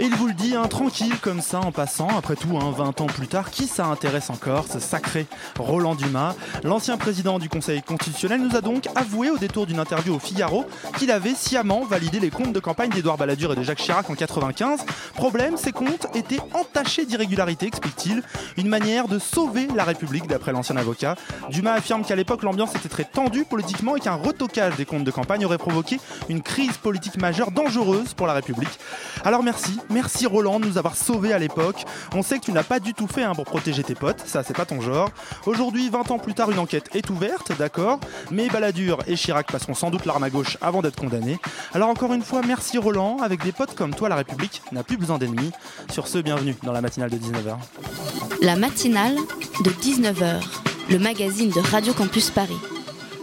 Et il vous le dit, hein, tranquille comme ça en passant, après tout, hein, 20 ans plus tard, qui ça intéresse encore, ce sacré Roland Dumas? L'ancien président du Conseil constitutionnel nous a donc avoué au détour d'une interview au Figaro qu'il avait sciemment validé les comptes de campagne d'Édouard Balladur et de Jacques Chirac en 95. Problème, ces comptes étaient entachés d'irrégularités, explique-t-il, une manière de sauver la République d'après l'ancien avocat. Dumas affirme qu'à l'époque l'ambiance était très tendue politiquement et qu'un retocage des comptes de campagne aurait provoqué une crise politique majeure dangereuse pour la République. Alors merci, merci Roland de nous avoir sauvés à l'époque. On sait que tu n'as pas du tout fait hein, pour protéger tes potes, ça c'est pas ton genre. Aujourd'hui, 20 ans plus tard, une enquête est ouverte, d'accord, mais Balladur et Chirac passeront sans doute l'arme à gauche avant d'être condamnés. Alors encore une fois, merci Roland, avec des potes comme toi, la République n'a plus besoin d'ennemis. Sur ce, bienvenue dans la matinale de 19h. La matinale de 19h, le magazine de Radio Campus Paris.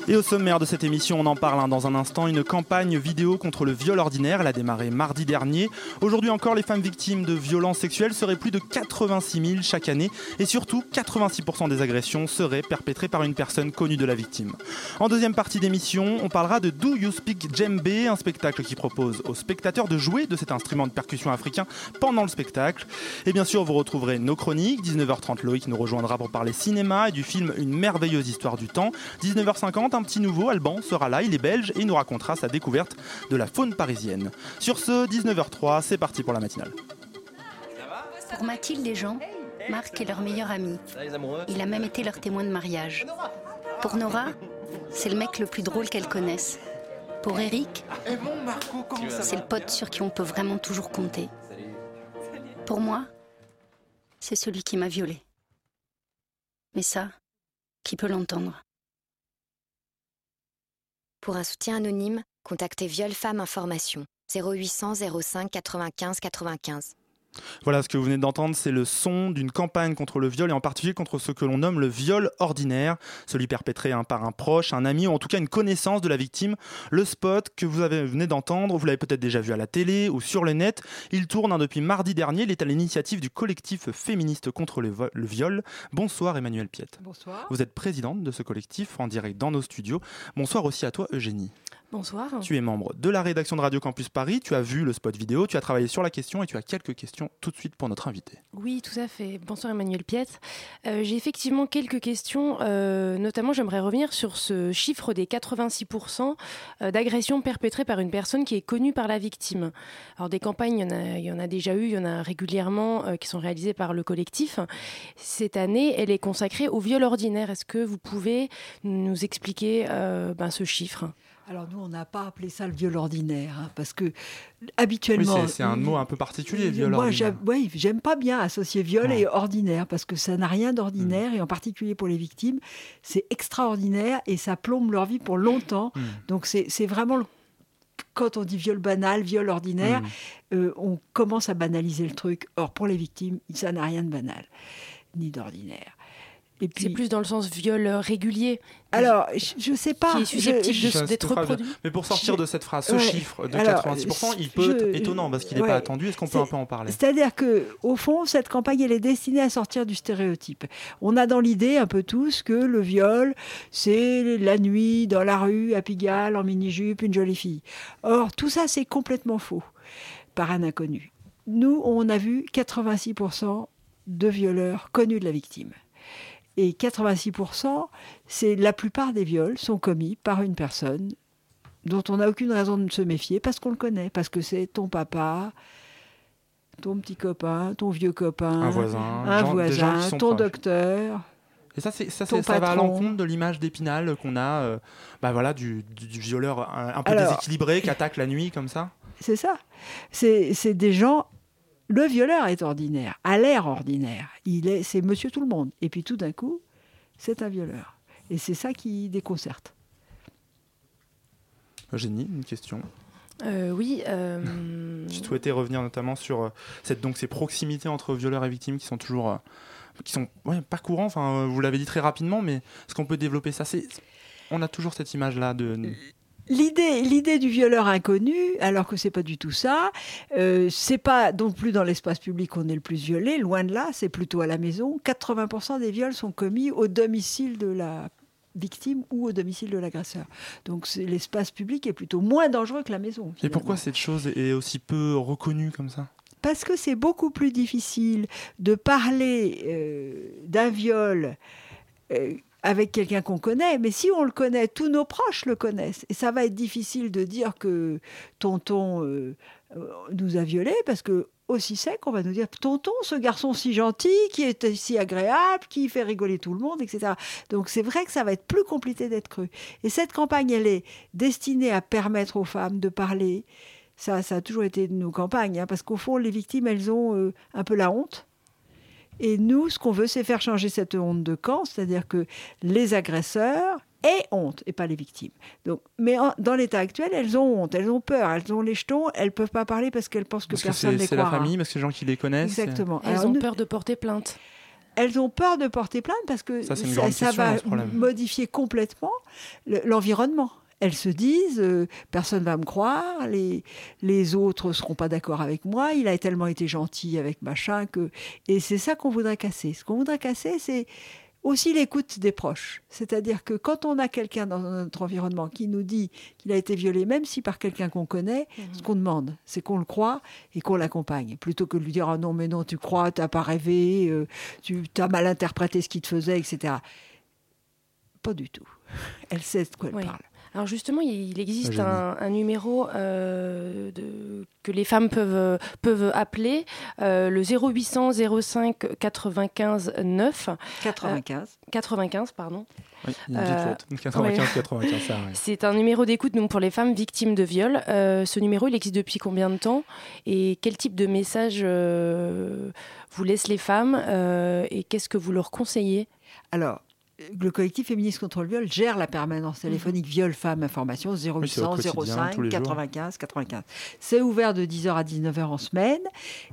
Et au sommaire de cette émission, on en parle hein, dans un instant, une campagne vidéo contre le viol ordinaire, elle a démarré mardi dernier. Aujourd'hui encore, les femmes victimes de violences sexuelles seraient plus de 86 000 chaque année et surtout 86% des agressions seraient perpétrées par une personne connue de la victime. En deuxième partie d'émission, on parlera de Do You Speak Djembe, un spectacle qui propose aux spectateurs de jouer de cet instrument de percussion africain pendant le spectacle. Et bien sûr, vous retrouverez nos chroniques. 19h30, Loïc nous rejoindra pour parler cinéma et du film Une merveilleuse histoire du temps. 19h50, un petit nouveau, Alban sera là, il est belge et nous racontera sa découverte de la faune parisienne. Sur ce, 19h03, c'est parti pour la matinale. Pour Mathilde et Jean, Marc est leur meilleur ami. Il a même été leur témoin de mariage. Pour Nora, c'est le mec le plus drôle qu'elle connaisse. Pour Eric, c'est le pote sur qui on peut vraiment toujours compter. Pour moi, c'est celui qui m'a violée. Mais ça, qui peut l'entendre Pour un soutien anonyme, contactez Viol Femmes Information 0800 05 95 95. Voilà ce que vous venez d'entendre, c'est le son d'une campagne contre le viol et en particulier contre ce que l'on nomme le viol ordinaire, celui perpétré hein, par un proche, un ami ou en tout cas une connaissance de la victime. Le spot que vous avez, venez d'entendre, vous l'avez peut-être déjà vu à la télé ou sur le net, il tourne hein, depuis mardi dernier, il est à l'initiative du collectif féministe contre le, le viol. Bonsoir Emmanuel Piette. Bonsoir. Vous êtes présidente de ce collectif en direct dans nos studios. Bonsoir aussi à toi Eugénie. Bonsoir. Tu es membre de la rédaction de Radio Campus Paris, tu as vu le spot vidéo, tu as travaillé sur la question et tu as quelques questions tout de suite pour notre invité. Oui, tout à fait. Bonsoir Emmanuel Piette. Euh, J'ai effectivement quelques questions. euh, notamment, j'aimerais revenir sur ce chiffre des 86% euh, d'agressions perpétrées par une personne qui est connue par la victime. Alors, des campagnes, il y en a, il y en a déjà eu, il y en a régulièrement euh, qui sont réalisées par le collectif. Cette année, elle est consacrée au viol ordinaire. Est-ce que vous pouvez nous expliquer ben, ce chiffre? Alors nous, on n'a pas appelé ça le viol ordinaire, hein, parce que Oui, habituellement... c'est- c'est un mot un peu particulier, viol Moi, ordinaire. j'aime oui, j'aime pas bien associer viol Ouais. et ordinaire, parce que ça n'a rien d'ordinaire, et en particulier pour les victimes, c'est extraordinaire, et ça plombe leur vie pour longtemps. Mm. Donc c'est vraiment... le- Quand on dit viol banal, viol ordinaire, Mm. euh, on commence à banaliser le truc. Or, pour les victimes, ça n'a rien de banal, ni d'ordinaire. Et puis, C'est plus dans le sens viol euh, régulier. alors, je ne sais pas. qui est susceptible je- de- Ça, d'être reproduit. Mais pour sortir de cette phrase, ce Ouais. chiffre de Alors, 86%, il peut je- être étonnant parce qu'il n'est ouais. pas attendu. Est-ce qu'on peut C'est- un peu en parler? C'est-à-dire que, au fond, cette campagne, elle est destinée à sortir du stéréotype. On a dans l'idée, un peu tous, que le viol, c'est la nuit, dans la rue, à Pigalle, en mini-jupe, une jolie fille. Or, tout ça, c'est complètement faux, par un inconnu. Nous, on a vu 86% de violeurs connus de la victime. Et 86%, c'est la plupart des viols sont commis par une personne dont on n'a aucune raison de se méfier parce qu'on le connaît, parce que c'est ton papa, ton petit copain, ton vieux copain, Un voisin, un gens- voisin, ton proches. docteur. Et ça, ça, ça va à l'encontre de l'image d'Épinal qu'on a, euh, bah voilà, du, du- du violeur un, un peu Alors- déséquilibré qui attaque la nuit comme ça. C'est ça. C'est c'est des gens. Le violeur est ordinaire, a l'air ordinaire. Il est, c'est Monsieur tout le monde. Et puis tout d'un coup, c'est un violeur. Et c'est ça qui déconcerte. Eugénie, une question euh, oui. Euh... Je souhaitais revenir notamment sur euh, cette, donc, ces proximités entre violeurs et victimes qui sont toujours. Euh, qui sont ouais, pas courants, enfin, vous l'avez dit très rapidement, mais est-ce qu'on peut développer ça? On a toujours cette image-là de. L'idée, l'idée du violeur inconnu, alors que c'est pas du tout ça, euh, c'est pas non plus dans l'espace public qu'on est le plus violé, loin de là, c'est plutôt à la maison. 80% des viols sont commis au domicile de la victime ou au domicile de l'agresseur. Donc l'espace public est plutôt moins dangereux que la maison. Et pourquoi cette chose est aussi peu reconnue comme ça? Parce que c'est beaucoup plus difficile de parler euh, d'un viol euh, avec quelqu'un qu'on connaît, mais si on le connaît, tous nos proches le connaissent. Et ça va être difficile de dire que tonton euh, nous a violés, parce que aussi sec, on va nous dire tonton, ce garçon si gentil, qui est si agréable, qui fait rigoler tout le monde, etc. Donc c'est vrai que ça va être plus compliqué d'être cru. Et cette campagne, elle est destinée à permettre aux femmes de parler. Ça, ça a toujours été de nos campagnes, hein, parce qu'au fond, les victimes, elles ont euh, un peu la honte. Et nous, ce qu'on veut, c'est faire changer cette honte de camp, c'est-à-dire que les agresseurs aient honte et pas les victimes. Donc, mais dans l'état actuel, elles ont honte, elles ont peur, elles ont les jetons, elles peuvent pas parler parce qu'elles pensent que personne ne les C'est la famille, parce que les gens qui les connaissent. Exactement. Elles ont peur de porter plainte. Elles ont peur de porter plainte parce que ça, ça va modifier complètement l'environnement elles se disent euh, personne va me croire, les, les autres seront pas d'accord avec moi, il a tellement été gentil avec machin que et c'est ça qu'on voudrait casser. Ce qu'on voudrait casser, c'est aussi l'écoute des proches. C'est-à-dire que quand on a quelqu'un dans notre environnement qui nous dit qu'il a été violé, même si par quelqu'un qu'on connaît, mhm. ce qu'on demande, c'est qu'on le croit et qu'on l'accompagne. Plutôt que de lui dire ah non, mais non, tu crois, tu n'as pas rêvé, euh, tu as mal interprété ce qu'il te faisait, etc. Pas du tout. Elle sait de quoi elle parle. Alors justement, il existe un, numéro euh, que les femmes peuvent, peuvent appeler, euh, le 0800 05 95 9. 95. 95, pardon. Oui, il y a une 95, 95, C'est un numéro d'écoute pour les femmes victimes de viol. Euh, ce numéro, il existe depuis combien de temps? Et quel type de message vous laissent les femmes? Et qu'est-ce que vous leur conseillez? Alors, le collectif féministe contre le viol gère la permanence téléphonique mhm. viol femmes information 0800 05 95 95. C'est ouvert de 10h à 19h en semaine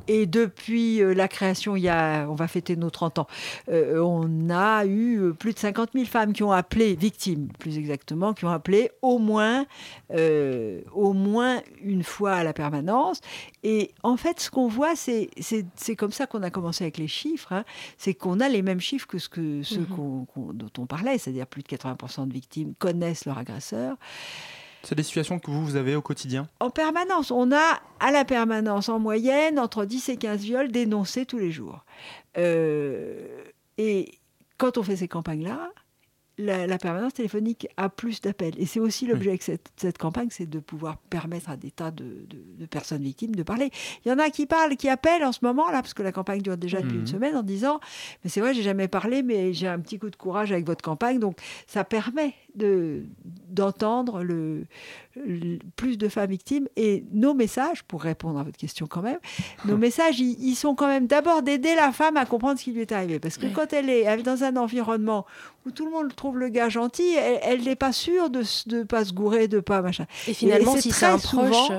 et depuis euh, la création, il y a, on va fêter nos 30 ans, euh, on a eu euh, plus de 50 000 femmes qui ont appelé, victimes plus exactement, qui ont appelé au moins, au moins une fois à la permanence. Et en fait, ce qu'on voit, c'est comme ça qu'on a commencé avec les chiffres, hein. c'est qu'on a les mêmes chiffres que, ce que ceux mhm. qu'on dont on parlait, c'est-à-dire plus de 80% de victimes connaissent leur agresseur. C'est des situations que vous, vous avez au quotidien? En permanence. On a à la permanence, en moyenne, entre 10 et 15 viols dénoncés tous les jours. Euh, et quand on fait ces campagnes-là, la, permanence téléphonique a plus d'appels. Et c'est aussi l'objet de cette, campagne, c'est de pouvoir permettre à des tas de, personnes victimes de parler. Il y en a qui parlent, qui appellent en ce moment, là, parce que la campagne dure déjà depuis une mhm. semaine, en disant, mais c'est vrai, j'ai jamais parlé, mais j'ai un petit coup de courage avec votre campagne. Donc, ça permet d'entendre le, plus de femmes victimes. Et nos messages, pour répondre à votre question quand même, nos messages, ils, sont quand même d'abord d'aider la femme à comprendre ce qui lui est arrivé. Parce que quand elle est, dans un environnement où tout le monde trouve le gars gentil, elle n'est pas sûre de ne pas se gourer, de pas machin. Et finalement, si c'est un proche,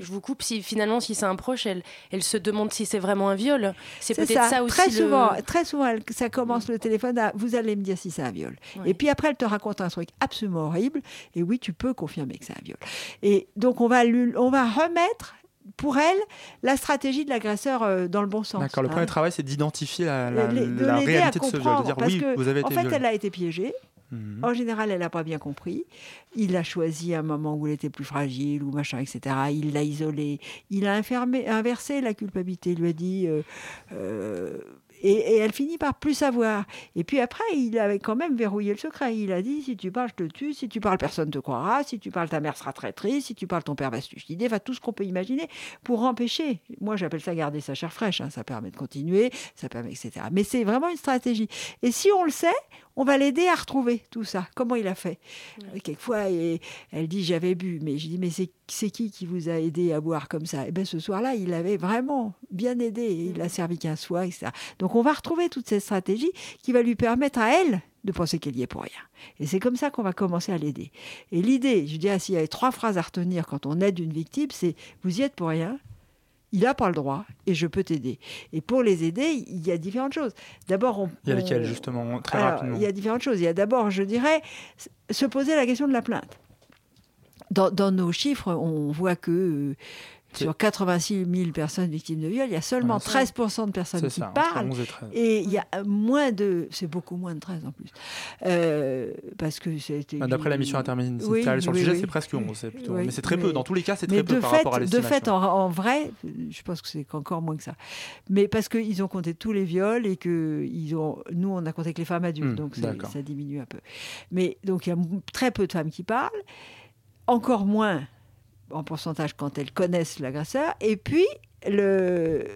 je vous coupe, si finalement, si c'est un proche, elle, elle se demande si c'est vraiment un viol. C'est peut-être ça. aussi. Très souvent, très souvent, ça commence le téléphone à vous allez me dire si c'est un viol. Et puis après, elle te raconte un truc absolument horrible. Et oui, tu peux confirmer que c'est un viol. Et donc, on va, on va remettre pour elle, la stratégie de l'agresseur euh, dans le bon sens. D'accord, le premier hein. travail, c'est d'identifier la, la, réalité de ce viol, de dire oui, vous avez été En fait, elle a été piégée, Mhm. En général, elle n'a pas bien compris. Il l'a choisi à un moment où elle était plus fragile ou machin, etc. Il l'a isolée. Il a inversé la culpabilité. Il lui a dit euh, euh, et, elle finit par plus savoir. Et puis après, il avait quand même verrouillé le secret. Il a dit si tu parles, je te tue. Si tu parles, personne ne te croira. Si tu parles, ta mère sera très triste. Si tu parles, ton père va se suicider. Enfin, tout ce qu'on peut imaginer pour empêcher. Moi, j'appelle ça garder sa chair fraîche. Hein. Ça permet de continuer, ça permet, etc. Mais c'est vraiment une stratégie. Et si on le sait, on va l'aider à retrouver tout ça. Comment il a fait Quelquefois, elle dit j'avais bu, mais je dis mais c'est qui qui vous a aidé à boire comme ça? Et eh bien ce soir-là, il avait vraiment bien aidé. Il a servi qu'un soir, etc. Donc on va retrouver toute cette stratégie qui va lui permettre à elle de penser qu'elle y est pour rien. Et c'est comme ça qu'on va commencer à l'aider. Et l'idée, je dirais, s'il y avait trois phrases à retenir quand on aide une victime, c'est vous y êtes pour rien, il n'a pas le droit et je peux t'aider. Et pour les aider, il y a différentes choses. D'abord, on, il y a lesquelles justement très rapidement. Il y a différentes choses. Il y a d'abord, je dirais, se poser la question de la plainte. Dans, dans nos chiffres, on voit que euh, sur 86 000 personnes victimes de viol, il y a seulement 13% de personnes qui parlent. Et, il y a moins de. C'est beaucoup moins de 13 en plus. Euh, parce que c'était. Bah, d'après la mission interministérielle sur le sujet, c'est presque 11. Plutôt. mais c'est très peu. Dans tous les cas, c'est très peu par rapport à l'estimation. De fait, en, vrai, je pense que c'est encore moins que ça. Mais parce qu'ils ont compté tous les viols et que ils ont, nous, on a compté que les femmes adultes. Hmm, donc ça diminue un peu. Mais donc il y a très peu de femmes qui parlent. Encore moins en pourcentage quand elles connaissent l'agresseur. Et puis, le,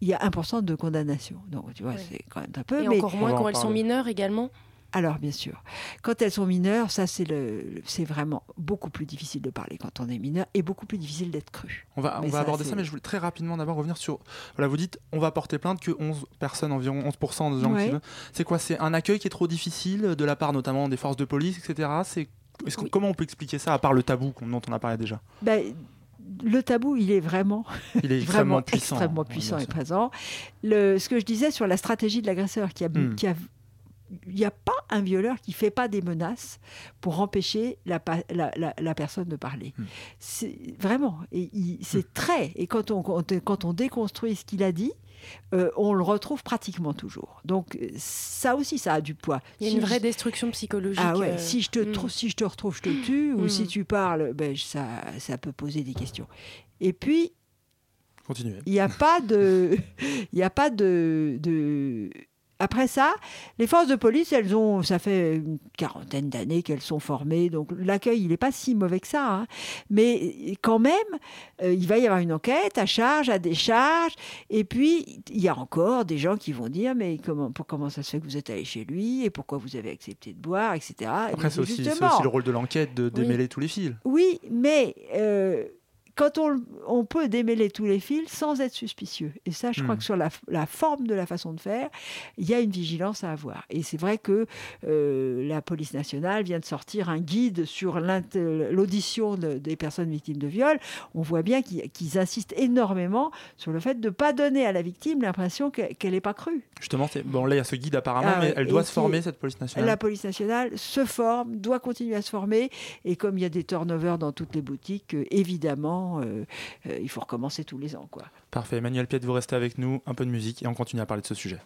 il y a 1% de condamnation. Donc, tu vois, c'est quand même un peu. Et encore moins quand elles sont mineures également? Alors, bien sûr, quand elles sont mineures, ça c'est le, c'est vraiment beaucoup plus difficile de parler quand on est mineur et beaucoup plus difficile d'être cru. On va, on va aborder ça, mais je voulais très rapidement d'abord revenir sur. Voilà, vous dites, on va porter plainte que 11 personnes, environ 11% de gens qui. C'est quoi? C'est un accueil qui est trop difficile de la part notamment des forces de police, etc. C'est Comment on peut expliquer ça, à part le tabou dont on a parlé déjà ben, le tabou, il est vraiment, il est extrêmement puissant, extrêmement puissant et présent. Le, ce que je disais sur la stratégie de l'agresseur, qui a, hmm. qui a il n'y a pas un violeur qui ne fait pas des menaces pour empêcher la, la, la, personne de parler. Hmm. C'est vraiment, c'est hmm. très. Et quand on, quand on déconstruit ce qu'il a dit, euh, on le retrouve pratiquement toujours. Donc ça aussi, ça a du poids. Il y a une vraie destruction psychologique. Ah ouais, euh, si, je te mm. si je te retrouve, je te tue, ou si mm. tu parles, ben, ça, ça peut poser des questions. Et puis, Continuez. Il n'y a pas de, il a pas de, de après ça, les forces de police, elles ont, ça fait une quarantaine d'années qu'elles sont formées, donc l'accueil, il n'est pas si mauvais que ça. Hein. Mais quand même, euh, il va y avoir une enquête à charge, à décharge, et puis il y a encore des gens qui vont dire, mais comment, pour, comment ça se fait que vous êtes allé chez lui, et pourquoi vous avez accepté de boire, etc. Après, c'est aussi, aussi, le rôle de l'enquête de démêler tous les fils. Oui, mais... Euh, quand on, peut démêler tous les fils sans être suspicieux. Et ça, je crois hmm. que sur la, forme de la façon de faire, il y a une vigilance à avoir. Et c'est vrai que euh, la police nationale vient de sortir un guide sur l'audition des personnes victimes de viol. On voit bien qu'ils insistent énormément sur le fait de ne pas donner à la victime l'impression qu'elle n'est pas crue. Justement, bon, là, il y a ce guide apparemment, ah mais elle doit se former, cette police nationale. La police nationale se forme, doit continuer à se former. Et comme il y a des turnovers dans toutes les boutiques, euh, évidemment, euh, euh, il faut recommencer tous les ans. Quoi. Parfait. Emmanuel Piet, vous restez avec nous, un peu de musique et on continue à parler de ce sujet.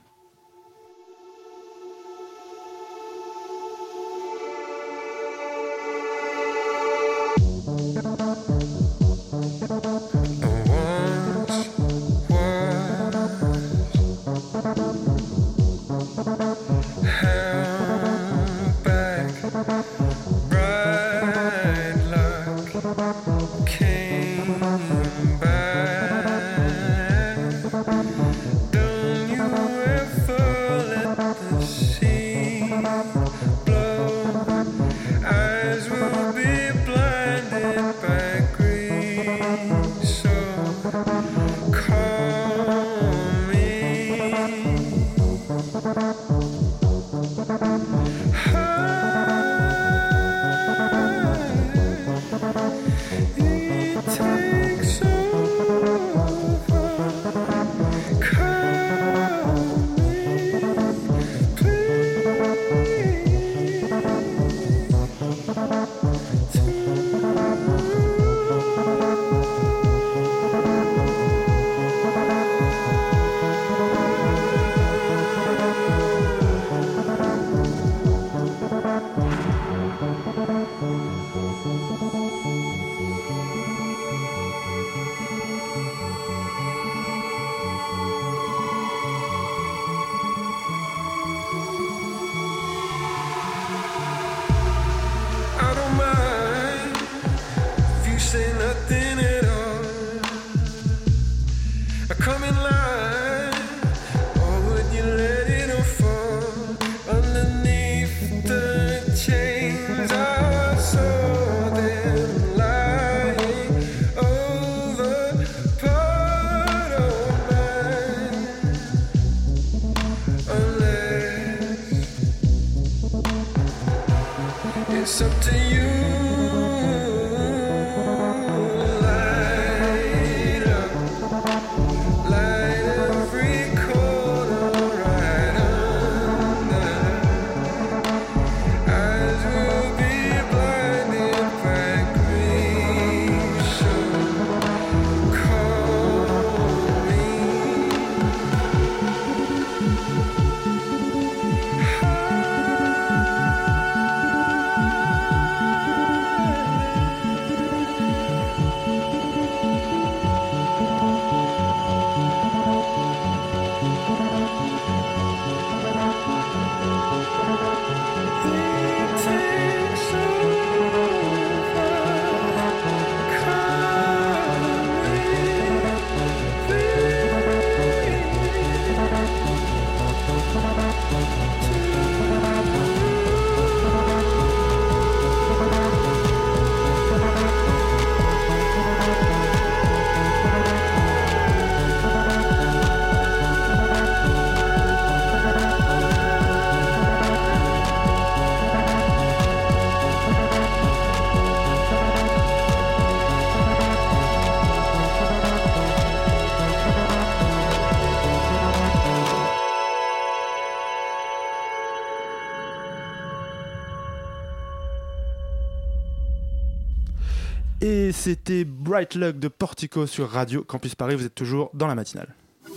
Bright Luck de Portico sur Radio Campus Paris. Vous êtes toujours dans la matinale.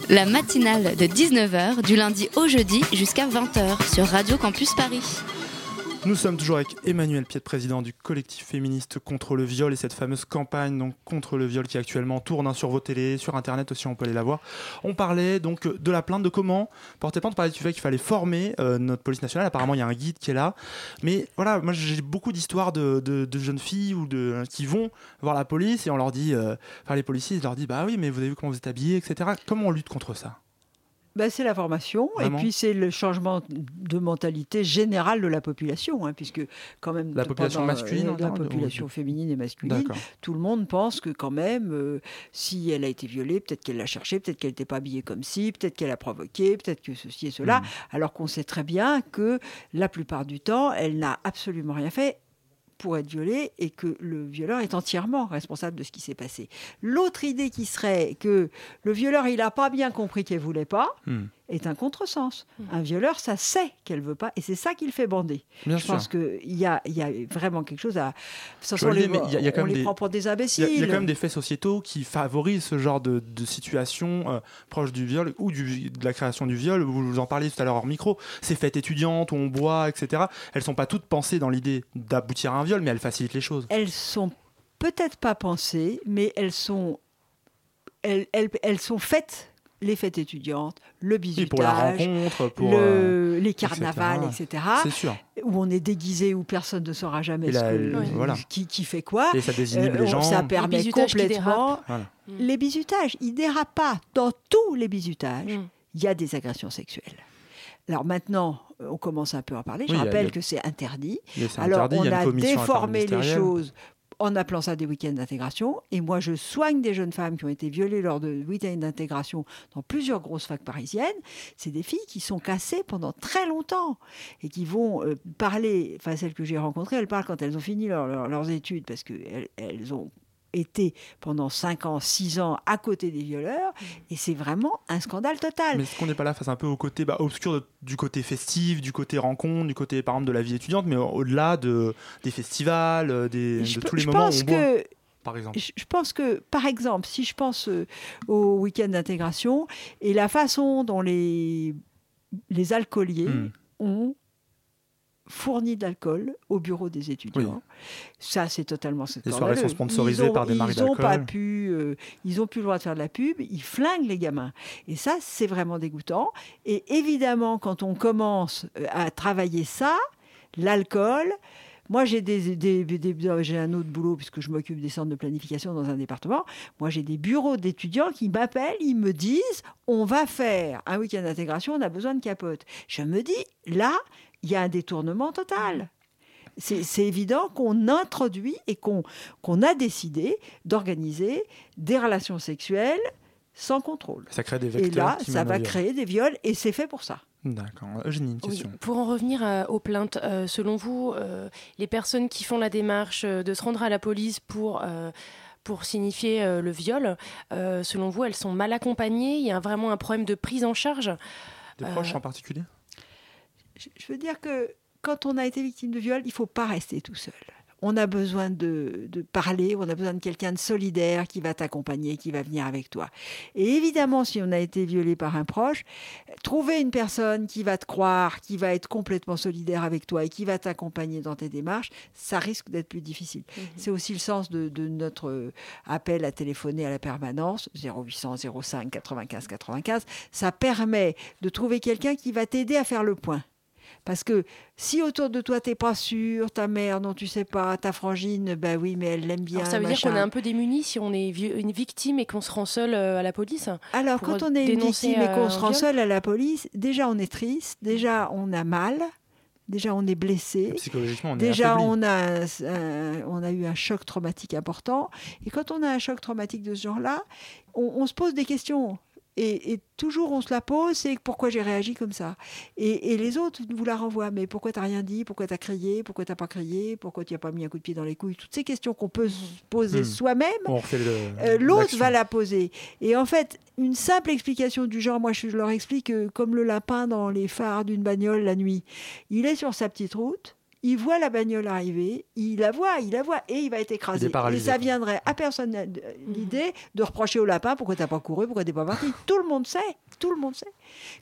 La matinale de 19h du lundi au jeudi jusqu'à 20h sur Radio Campus Paris. Nous sommes toujours avec Emmanuel Piet, président du collectif féministe contre le viol et cette fameuse campagne donc contre le viol qui actuellement tourne hein, sur vos télés, sur internet aussi, on peut aller la voir. On parlait donc de la plainte, de comment porter plainte, on parlait du fait qu'il fallait former euh, notre police nationale. Apparemment, il y a un guide qui est là. Mais voilà, moi j'ai beaucoup d'histoires de, de, jeunes filles ou de, qui vont voir la police et on leur dit, euh, enfin les policiers, ils leur disent, bah oui, mais vous avez vu comment vous êtes habillés, etc. Comment on lutte contre ça? Bah, c'est la formation et puis c'est le changement de mentalité générale de la population, hein, puisque quand même la population masculine, euh, la population féminine et masculine, tout le monde pense que quand même, euh, si elle a été violée, peut-être qu'elle l'a cherché, peut-être qu'elle n'était pas habillée comme ci, peut-être qu'elle a provoqué, peut-être que ceci et cela, hmm. alors qu'on sait très bien que la plupart du temps, elle n'a absolument rien fait pour être violée et que le violeur est entièrement responsable de ce qui s'est passé. L'autre idée qui serait que le violeur, il n'a pas bien compris qu'elle voulait pas, hmm. Est un contresens. Hmm. Un violeur, ça sait qu'elle veut pas et c'est ça qui le fait bander. Je pense qu'il y a, y a vraiment quelque chose à... on les, des, prend pour des imbéciles. Il y, a quand même des faits sociétaux qui favorisent ce genre de, situation euh, proche du viol ou du, de la création du viol. Vous, vous en parliez tout à l'heure hors micro. Ces fêtes étudiantes où on boit, etc. Elles sont pas toutes pensées dans l'idée d'aboutir à un viol mais elles facilitent les choses. Elles sont peut-être pas pensées, mais elles sont, elles, elles, elles sont faites les fêtes étudiantes, le bisutage, pour la rencontre, pour euh, les carnavals, etc. C'est sûr. Où on est déguisé, où personne ne saura jamais ce qui, qui, fait quoi. Et ça désinhibe les gens. Ça permet complètement. Les bisutages, ils dérapent pas. Dans tous les bisutages, mm. il y a des agressions sexuelles. Alors maintenant, on commence un peu à parler. Je rappelle que c'est interdit. Alors on a, déformé les choses en appelant ça des week-ends d'intégration. Et moi, je soigne des jeunes femmes qui ont été violées lors de week-ends d'intégration dans plusieurs grosses facs parisiennes. C'est des filles qui sont cassées pendant très longtemps et qui vont euh, parler, enfin celles que j'ai rencontrées, elles parlent quand elles ont fini leurs études parce qu'elles elles ont été pendant 5 ans, 6 ans à côté des violeurs, et c'est vraiment un scandale total. Mais est-ce qu'on n'est pas là face un peu au côté bah, obscur du côté festif, du côté rencontre, du côté par exemple de la vie étudiante, mais au-delà de, des festivals, euh, des, de tous les moments où on que... par exemple. Je pense que, par exemple, si je pense euh, au week-end d'intégration et la façon dont les, les alcooliers hmm. ont fourni d'alcool au bureau des étudiants. Ça, c'est totalement Les soirées sont sponsorisées par des marques d'alcool. Pas pu, euh, ils n'ont plus le droit de faire de la pub, ils flinguent les gamins. Et ça, c'est vraiment dégoûtant. Et évidemment, quand on commence euh, à travailler ça, l'alcool, moi, j'ai des, j'ai un autre boulot puisque je m'occupe des centres de planification dans un département. Moi, j'ai des bureaux d'étudiants qui m'appellent, ils me disent on va faire un week-end d'intégration, on a besoin de capote. Je me dis là, il y a un détournement total. C'est évident qu'on introduit et qu'on a décidé d'organiser des relations sexuelles sans contrôle. Ça crée des vecteurs. Et là, ça va créer des viols et c'est fait pour ça. D'accord. Eugénie, une question. pour en revenir euh, aux plaintes, euh, selon vous, euh, les personnes qui font la démarche de se rendre à la police pour pour signifier le viol, selon vous, elles sont mal accompagnées? Il y a vraiment un problème de prise en charge? Des proches en particulier? Je veux dire que quand on a été victime de viol, il ne faut pas rester tout seul. On a besoin de, parler, on a besoin de quelqu'un de solidaire qui va t'accompagner, qui va venir avec toi. Et évidemment, si on a été violé par un proche, trouver une personne qui va te croire, qui va être complètement solidaire avec toi et qui va t'accompagner dans tes démarches, ça risque d'être plus difficile. Mhm. C'est aussi le sens de, de, notre appel à téléphoner à la permanence, 0800 05 95 95. Ça permet de trouver quelqu'un qui va t'aider à faire le point parce que si autour de toi, t'es pas sûr, ta mère, non, tu sais pas, ta frangine, ben oui, mais elle l'aime bien. ça veut dire qu'on est un peu démuni si on est une victime et qu'on se rend seul euh, à la police Alors, quand on est une victime et qu'on se rend seul à la police, déjà on est triste, déjà on a mal. Déjà, on est blessé. Psychologiquement, on Déjà, on a, on a eu un choc traumatique important. Et quand on a un choc traumatique de ce genre-là, on se pose des questions. Et, toujours on se la pose, c'est pourquoi j'ai réagi comme ça. Et, les autres vous la renvoient, mais pourquoi t'as rien dit, pourquoi t'as crié, pourquoi t'as pas crié, pourquoi tu n'as pas mis un coup de pied dans les couilles, toutes ces questions qu'on peut se poser hmm. soi-même, euh, l'autre va la poser. Et en fait, une simple explication du genre, moi je leur explique comme le lapin dans les phares d'une bagnole la nuit, il est sur sa petite route, il voit la bagnole arriver, il la voit, il la voit, et il va être écrasé. Et ça viendrait à personne l'idée de reprocher au lapin pourquoi t'as pas couru, pourquoi t'es pas parti. tout le monde sait, tout le monde sait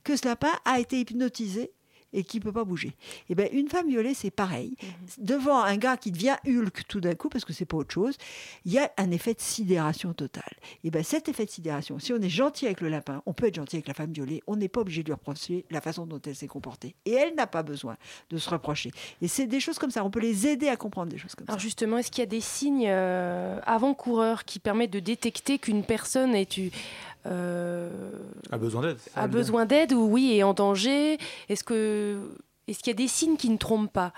que ce lapin a été hypnotisé et qui ne peut pas bouger. Et eh ben, une femme violée, c'est pareil. Mhm. Devant un gars qui devient Hulk tout d'un coup, parce que c'est pas autre chose, il y a un effet de sidération totale. Et ben, cet effet de sidération, si on est gentil avec le lapin, on peut être gentil avec la femme violée, on n'est pas obligé de lui reprocher la façon dont elle s'est comportée. Et elle n'a pas besoin de se reprocher. Et c'est des choses comme ça, on peut les aider à comprendre des choses comme Alors ça. Alors justement, est-ce qu'il y a des signes euh, avant-coureurs qui permettent de détecter qu'une personne est... Euh, a besoin d'aide. A besoin d'aide ou oui, est en danger. Est-ce que est-ce qu'il y a des signes qui ne trompent pas?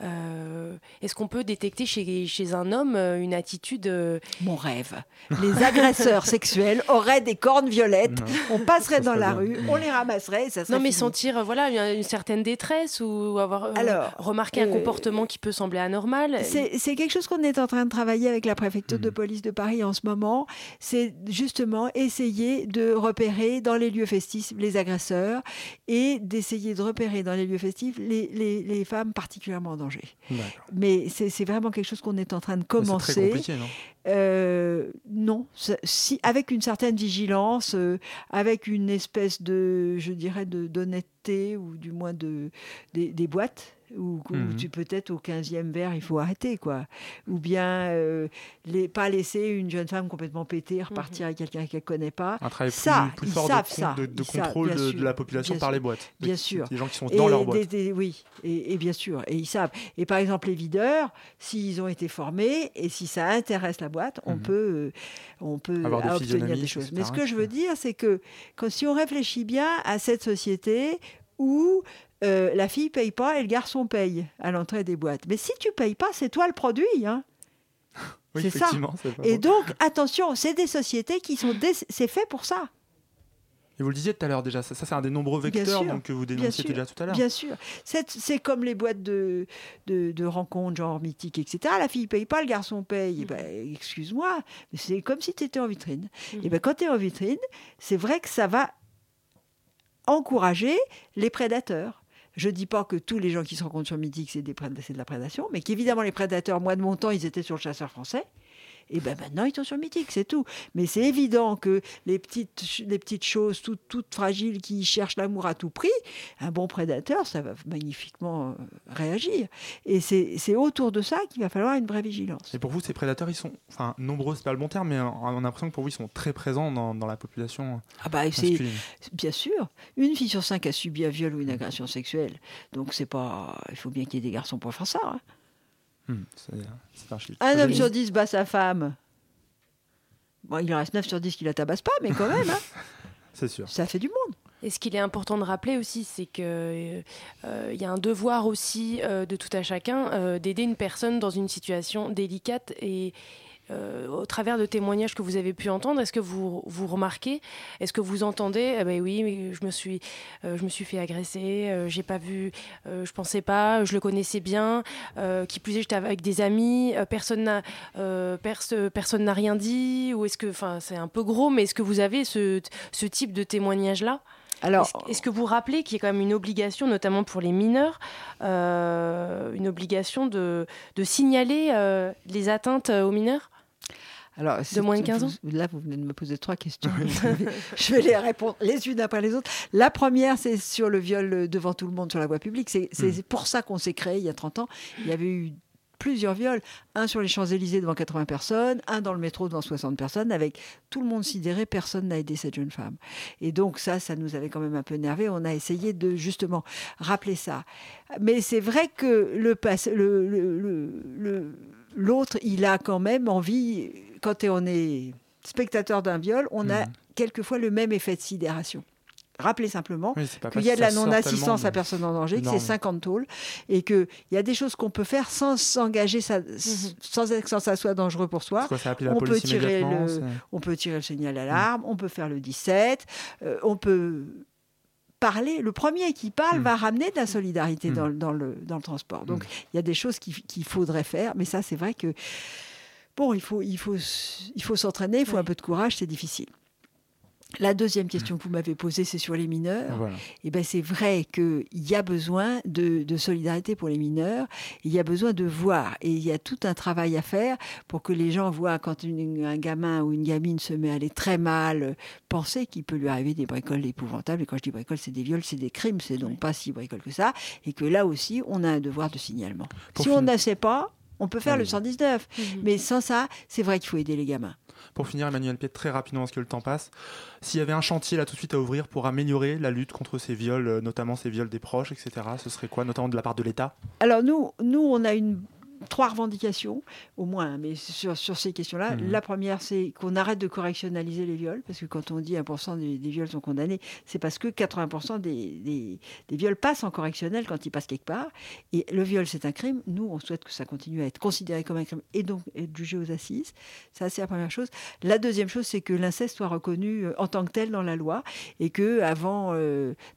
Euh, est-ce qu'on peut détecter chez, chez un homme euh, une attitude... Euh, Mon rêve. Les agresseurs sexuels auraient des cornes violettes, on passerait dans la rue, on les ramasserait ça serait Non mais sentir voilà, une, certaine détresse ou avoir Alors, remarqué un comportement qui peut sembler anormal. C'est quelque chose qu'on est en train de travailler avec la préfecture de mhm. police de Paris en ce moment. C'est justement essayer de repérer dans les lieux festifs les agresseurs et d'essayer de repérer dans les lieux festifs les, les, les femmes particulièrement dangereuses. Mais c'est vraiment quelque chose qu'on est en train de commencer. C'est très compliqué, non? Euh, non, si, avec une certaine vigilance, euh, avec une espèce de, je dirais, d'honnêteté ou du moins de, des boîtes ou, mhm. tu peut-être au 15e verre, il faut arrêter, quoi. Ou bien euh, les, pas laisser une jeune femme complètement pétée repartir mhm. avec quelqu'un qu'elle ne connaît pas. Un travail ça, plus, fort de, de, contrôle de, la population par les boîtes. Bien sûr. Des gens qui sont dans leur boîte. oui, et, bien sûr. Et ils savent. Et par exemple, les videurs, s'ils ont été formés et si ça intéresse la boîte, on mhm. peut, euh, on peut obtenir des choses. Mais ce que je veux dire, c'est que quand, si on réfléchit bien à cette société où euh, la fille paye pas et le garçon paye à l'entrée des boîtes. Mais si tu payes pas, c'est toi le produit. Hein. c'est ça. Et donc, attention, c'est des sociétés qui sont. C'est fait pour ça. Et vous le disiez tout à l'heure déjà, ça, c'est un des nombreux vecteurs donc, que vous dénonciez déjà tout à l'heure. Bien sûr. C'est comme les boîtes de, de, rencontres, genre mythiques, etc. La fille paye pas, le garçon paye. Eh ben, excuse-moi, mais c'est comme si tu étais en vitrine. Et eh ben, quand tu es en vitrine, c'est vrai que ça va encourager les prédateurs. Je ne dis pas que tous les gens qui se rencontrent sur Mythique, c'est de la prédation, mais qu'évidemment, les prédateurs, moi de mon temps, ils étaient sur le chasseur français. Et ben maintenant, ils sont sur Mythique, c'est tout. Mais c'est évident que les petites, les petites choses toutes, toutes fragiles qui cherchent l'amour à tout prix, un bon prédateur, ça va magnifiquement euh, réagir. Et c'est autour de ça qu'il va falloir une vraie vigilance. Et pour vous, ces prédateurs, ils sont, enfin, nombreux, c'est pas le bon terme, mais on a l'impression que pour vous, ils sont très présents dans, dans la population ah bah, masculine. Bien sûr. Une fille sur cinq a subi un viol ou une agression sexuelle. Donc c'est pas. Il faut bien qu'il y ait des garçons pour faire ça. Hein. Hmm, un, homme sur dix bat sa femme. Bon, il en reste 9 sur 10 qui la tabasse pas, mais quand même. Hein. c'est sûr. Ça fait du monde. Et ce qu'il est important de rappeler aussi, c'est qu'il euh, y a un devoir aussi euh, de tout à chacun euh, d'aider une personne dans une situation délicate et, euh, au travers de témoignages que vous avez pu entendre, est-ce que vous, vous remarquez, est-ce que vous entendez eh ben oui, je me suis, euh, je me suis fait agresser, euh, j'ai pas vu, je pensais pas, je le connaissais bien, qui plus est, j'étais avec des amis, personne n'a, personne n'a rien dit, ou est-ce que, enfin, c'est un peu gros, mais est-ce que vous avez ce, ce type de témoignage là alors, est-ce, que vous rappelez qu'il y a quand même une obligation, notamment pour les mineurs, une obligation de, de signaler les atteintes aux mineurs? Alors, de moins de 15 ans? Là, vous venez de me poser trois questions. je vais les répondre les unes après les autres. La première, c'est sur le viol devant tout le monde sur la voie publique. C'est hmm. pour ça qu'on s'est créé il y a 30 ans. Il y avait eu plusieurs viols. Un sur les Champs-Élysées devant 80 personnes, un dans le métro devant 60 personnes, avec tout le monde sidéré, personne n'a aidé cette jeune femme. Et donc ça, ça nous avait quand même un peu énervé. On a essayé de justement rappeler ça. Mais c'est vrai que le, le, le l'autre, il a quand même envie, quand on est spectateur d'un viol, on a hmm. quelquefois le même effet de sidération. Rappelez simplement qu'il y a de la non-assistance à personne en danger, que c'est 50 tôles, et qu'il y a des choses qu'on peut faire sans s'engager, mhm. sans que ça soit dangereux pour soi. on, peut tirer le, on peut tirer le signal d'alarme, on peut faire le 17, euh, on peut parler, le premier qui parle hmm. va ramener de la solidarité hmm. dans, le, dans le transport. Donc hmm. il y a des choses qu'il faudrait faire, mais ça c'est vrai que bon, il faut, il faut, il faut s'entraîner, il faut un peu de courage, c'est difficile. La deuxième question que vous m'avez posée, c'est sur les mineurs. Et eh ben, c'est vrai qu'il y a besoin de, solidarité pour les mineurs. Il y a besoin de voir. Et il y a tout un travail à faire pour que les gens voient quand un gamin ou une gamine se met à aller très mal, penser qu'il peut lui arriver des bricoles épouvantables. Et quand je dis bricoles, c'est des viols, c'est des crimes. C'est donc pas si bricole que ça. Et que là aussi, on a un devoir de signalement. si on ne sait pas, on peut faire le 119. Mhm. Mais sans ça, c'est vrai qu'il faut aider les gamins. Pour finir, Emmanuel Piet, très rapidement parce que le temps passe, s'il y avait un chantier là tout de suite à ouvrir pour améliorer la lutte contre ces viols, euh, notamment ces viols des proches, etc., ce serait quoi, notamment de la part de l'État? Alors nous, nous, on a une trois revendications, au moins, mais sur, sur ces questions-là. Mhm. La première, c'est qu'on arrête de correctionnaliser les viols, parce que quand on dit 1% des, viols sont condamnés, c'est parce que 80% des, des, viols passent en correctionnel quand ils passent quelque part. Et le viol, c'est un crime. Nous, on souhaite que ça continue à être considéré comme un crime et donc être jugé aux assises. Ça, c'est la première chose. La deuxième chose, c'est que l'inceste soit reconnu euh, en tant que tel dans la loi et que avant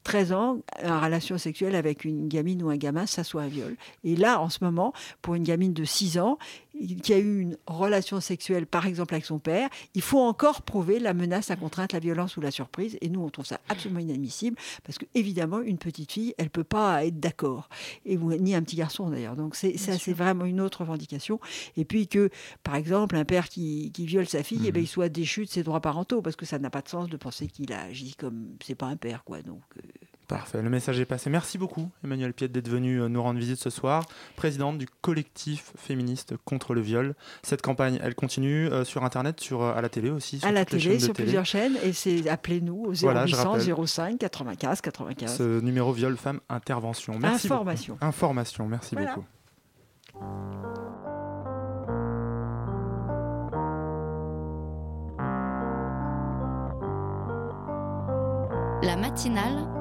13 euh, ans, une relation sexuelle avec une gamine ou un gamin, ça soit un viol. Et là, en ce moment, pour une gamine de 6 ans qui a eu une relation sexuelle, par exemple, avec son père, il faut encore prouver la menace, la contrainte, la violence ou la surprise. Et nous, on trouve ça absolument inadmissible parce que, évidemment, une petite fille, elle peut pas être d'accord. Et ni un petit garçon, d'ailleurs. Donc, c'est, ça, c'est vraiment une autre revendication. Et puis que, par exemple, un père qui, viole sa fille, eh ben, mmh. il soit déchu de ses droits parentaux parce que ça n'a pas de sens de penser qu'il a agi comme. C'est pas un père, quoi. Donc. Euh, Parfait, le message est passé. Merci beaucoup, Emmanuel Piet, d'être venu euh, nous rendre visite ce soir, présidente du collectif féministe contre le viol. Cette campagne, elle continue euh, sur Internet, sur, euh, à la télé aussi À la télé, sur plusieurs chaînes, et c'est appelez-nous au 0800 05 95 95. Ce numéro viol femme intervention. Merci Information. Information, merci beaucoup. La matinale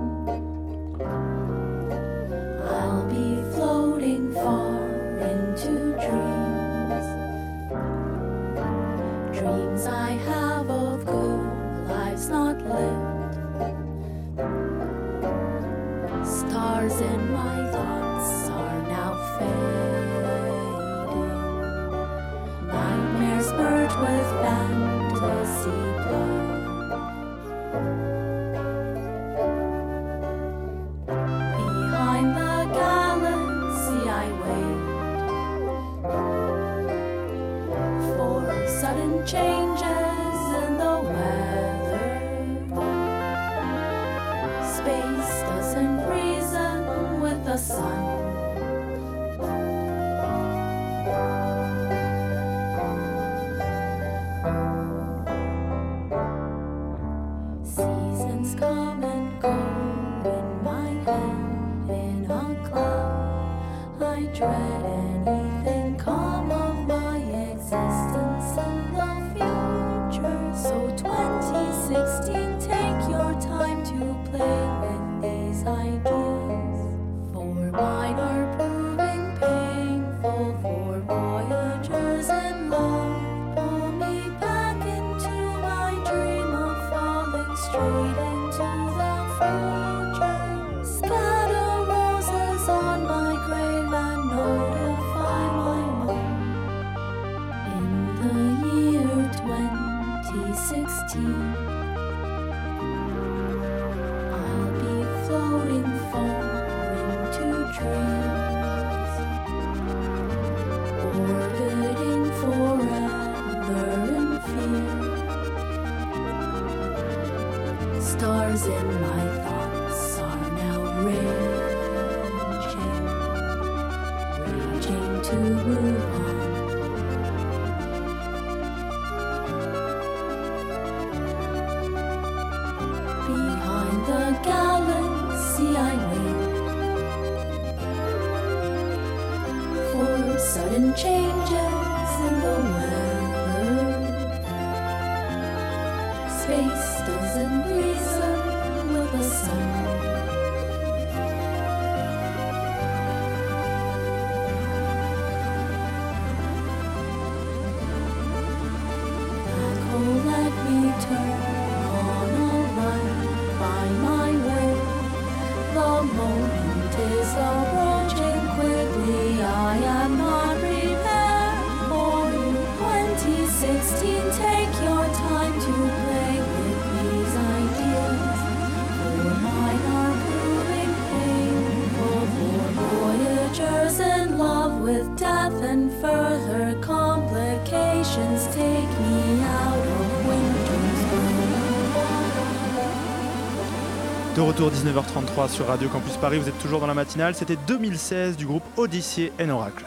retour 19h33 sur Radio Campus Paris, vous êtes toujours dans la matinale, c'était 2016 du groupe Odyssée and Oracle.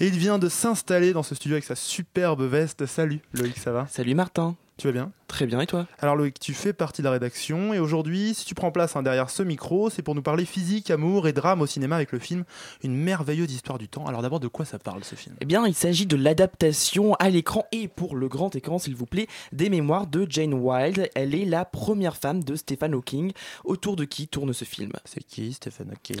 Et il vient de s'installer dans ce studio avec sa superbe veste. Salut Loïc, ça va? Salut Martin. Tu vas bien? Très bien, et toi? Alors Loïc, tu fais partie de la rédaction et aujourd'hui, si tu prends place hein, derrière ce micro, c'est pour nous parler physique, amour et drame au cinéma avec le film Une merveilleuse histoire du temps. Alors d'abord, de quoi ça parle ce film? Eh bien, il s'agit de l'adaptation à l'écran et pour le grand écran, s'il vous plaît, des mémoires de Jane Wilde. Elle est la première femme de Stephen Hawking. Autour de qui tourne ce film? C'est qui Stephen Hawking?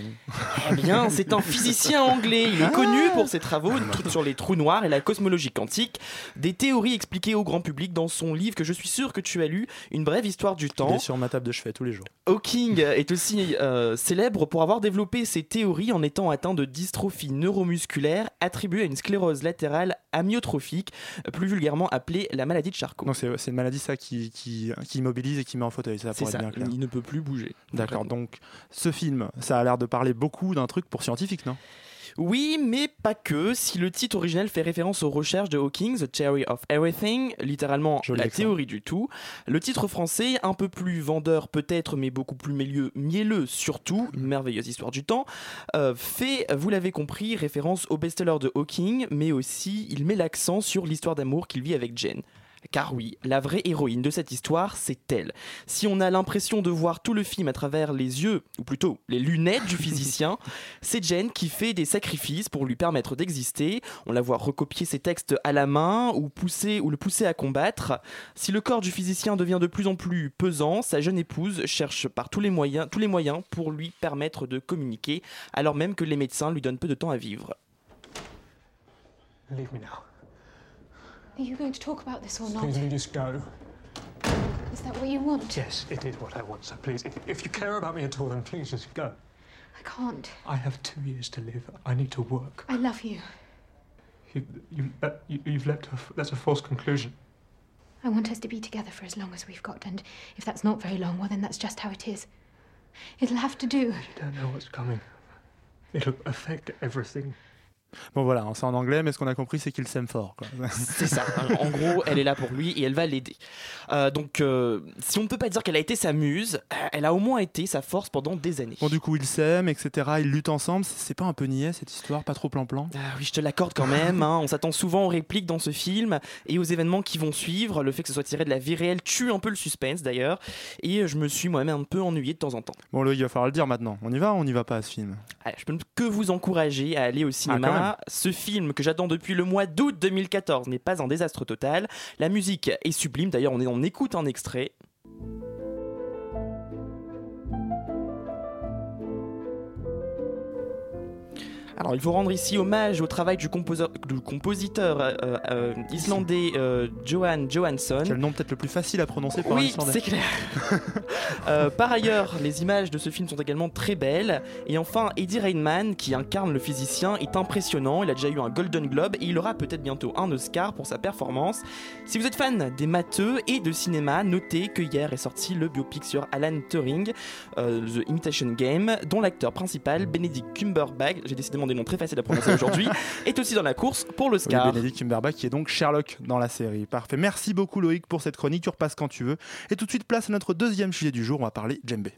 Eh bien, c'est un physicien anglais. Il est Ah connu pour ses travaux sur les trous noirs et la cosmologie quantique, des théories expliquées au grand public dans son livre que je suis sûr que tu as lu, Une brève histoire du Il temps. est sur ma table de chevet tous les jours. Hawking est aussi euh, célèbre pour avoir développé ses théories en étant atteint de dystrophie neuromusculaire attribuée à une sclérose latérale amyotrophique, plus vulgairement appelée la maladie de Charcot. Donc c'est c'est une maladie ça qui, qui, qui immobilise et qui met en fauteuil, ça C'est pour être ça, bien clair. il ne peut plus bouger. D'accord, donc ce film, ça a l'air de parler beaucoup d'un truc pour scientifiques, non? Oui, mais pas que. Si le titre original fait référence aux recherches de Hawking, The Theory of Everything, littéralement Joli la accent. théorie du tout, le titre français, un peu plus vendeur peut-être, mais beaucoup plus mielleux, mielleux surtout, une merveilleuse histoire du temps, euh, fait, vous l'avez compris, référence au best-seller de Hawking, mais aussi il met l'accent sur l'histoire d'amour qu'il vit avec Jane. Car oui, la vraie héroïne de cette histoire, c'est elle. Si on a l'impression de voir tout le film à travers les yeux, ou plutôt les lunettes du physicien, c'est Jane qui fait des sacrifices pour lui permettre d'exister. On la voit recopier ses textes à la main ou, pousser, ou le pousser à combattre. Si le corps du physicien devient de plus en plus pesant, sa jeune épouse cherche par tous les moyens, tous les moyens pour lui permettre de communiquer, alors même que les médecins lui donnent peu de temps à vivre. Leave me now. Are you going to talk about this or not? Please, just go? Is that what you want? Yes, it is what I want, so please, if, if you care about me at all, then please just go. I can't. I have two years to live. I need to work. I love you. You, you, that, you, you've left a, that's a false conclusion. I want us to be together for as long as we've got, and if that's not very long, well, then that's just how it is. It'll have to do. You don't know what's coming. It'll affect everything. Bon voilà, c'est en anglais, mais ce qu'on a compris, c'est qu'il s'aime fort. C'est ça. En gros, elle est là pour lui et elle va l'aider. Euh, donc, euh, si on ne peut pas dire qu'elle a été sa muse, euh, elle a au moins été sa force pendant des années. Bon, du coup, ils s'aiment, etc. Ils luttent ensemble. C'est pas un peu niais cette histoire, pas trop plan-plan? Ah oui, je te l'accorde quand même. hein. On s'attend souvent aux répliques dans ce film et aux événements qui vont suivre. Le fait que ce soit tiré de la vie réelle tue un peu le suspense d'ailleurs. Et je me suis moi-même un peu ennuyé de temps en temps. Bon, Loïc, il va falloir le dire maintenant. On y va ou on n'y va pas à ce film? Allez, je peux que vous encourager à aller au Ah, quand Ce film que j'attends depuis le mois d'août 2014 n'est pas un désastre total. La musique est sublime. D'ailleurs, on, on écoute un extrait. Alors, il faut rendre ici hommage au travail du, compositeur euh, euh, islandais euh, Johan Johansson. C'est le nom peut-être le plus facile à prononcer pour un Oui, Islandais. c'est clair. Euh, par ailleurs, les images de ce film sont également très belles. Et enfin, Eddie Rainman, qui incarne le physicien, est impressionnant. Il a déjà eu un Golden Globe et il aura peut-être bientôt un Oscar pour sa performance. Si vous êtes fan des matheux et de cinéma, notez que hier est sorti le biopic sur Alan Turing, euh, The Imitation Game, dont l'acteur principal, Benedict Cumberbatch, j'ai décidément des noms très faciles à prononcer aujourd'hui, est aussi dans la course pour Oui, l'Oscar. Benedict Cumberbatch qui est donc Sherlock dans la série. Parfait. Merci beaucoup Loïc pour cette chronique. Tu repasses quand tu veux. Et tout de suite, place à notre deuxième sujet du jour. On va parler djembé.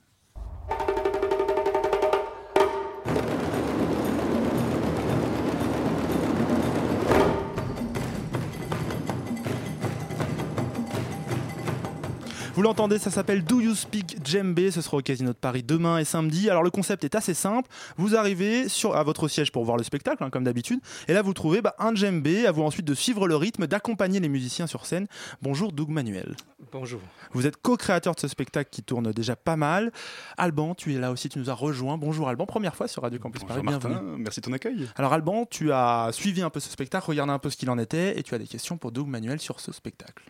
Vous l'entendez, ça s'appelle Do You Speak Djembé. Ce sera au Casino de Paris demain et samedi. Alors le concept est assez simple. Vous arrivez sur, à votre siège pour voir le spectacle, hein, comme d'habitude. Et là, vous trouvez bah, un djembé. À vous ensuite de suivre le rythme, d'accompagner les musiciens sur scène. Bonjour Doug Manuel. Bonjour. Vous êtes co-créateur de ce spectacle qui tourne déjà pas mal. Alban, tu es là aussi, tu nous as rejoint. Bonjour Alban, première fois sur Radio Campus Bonjour Paris. Martin, bienvenue. merci de ton accueil. Alors Alban, tu as suivi un peu ce spectacle, regardé un peu ce qu'il en était, et tu as des questions pour Doug Manuel sur ce spectacle.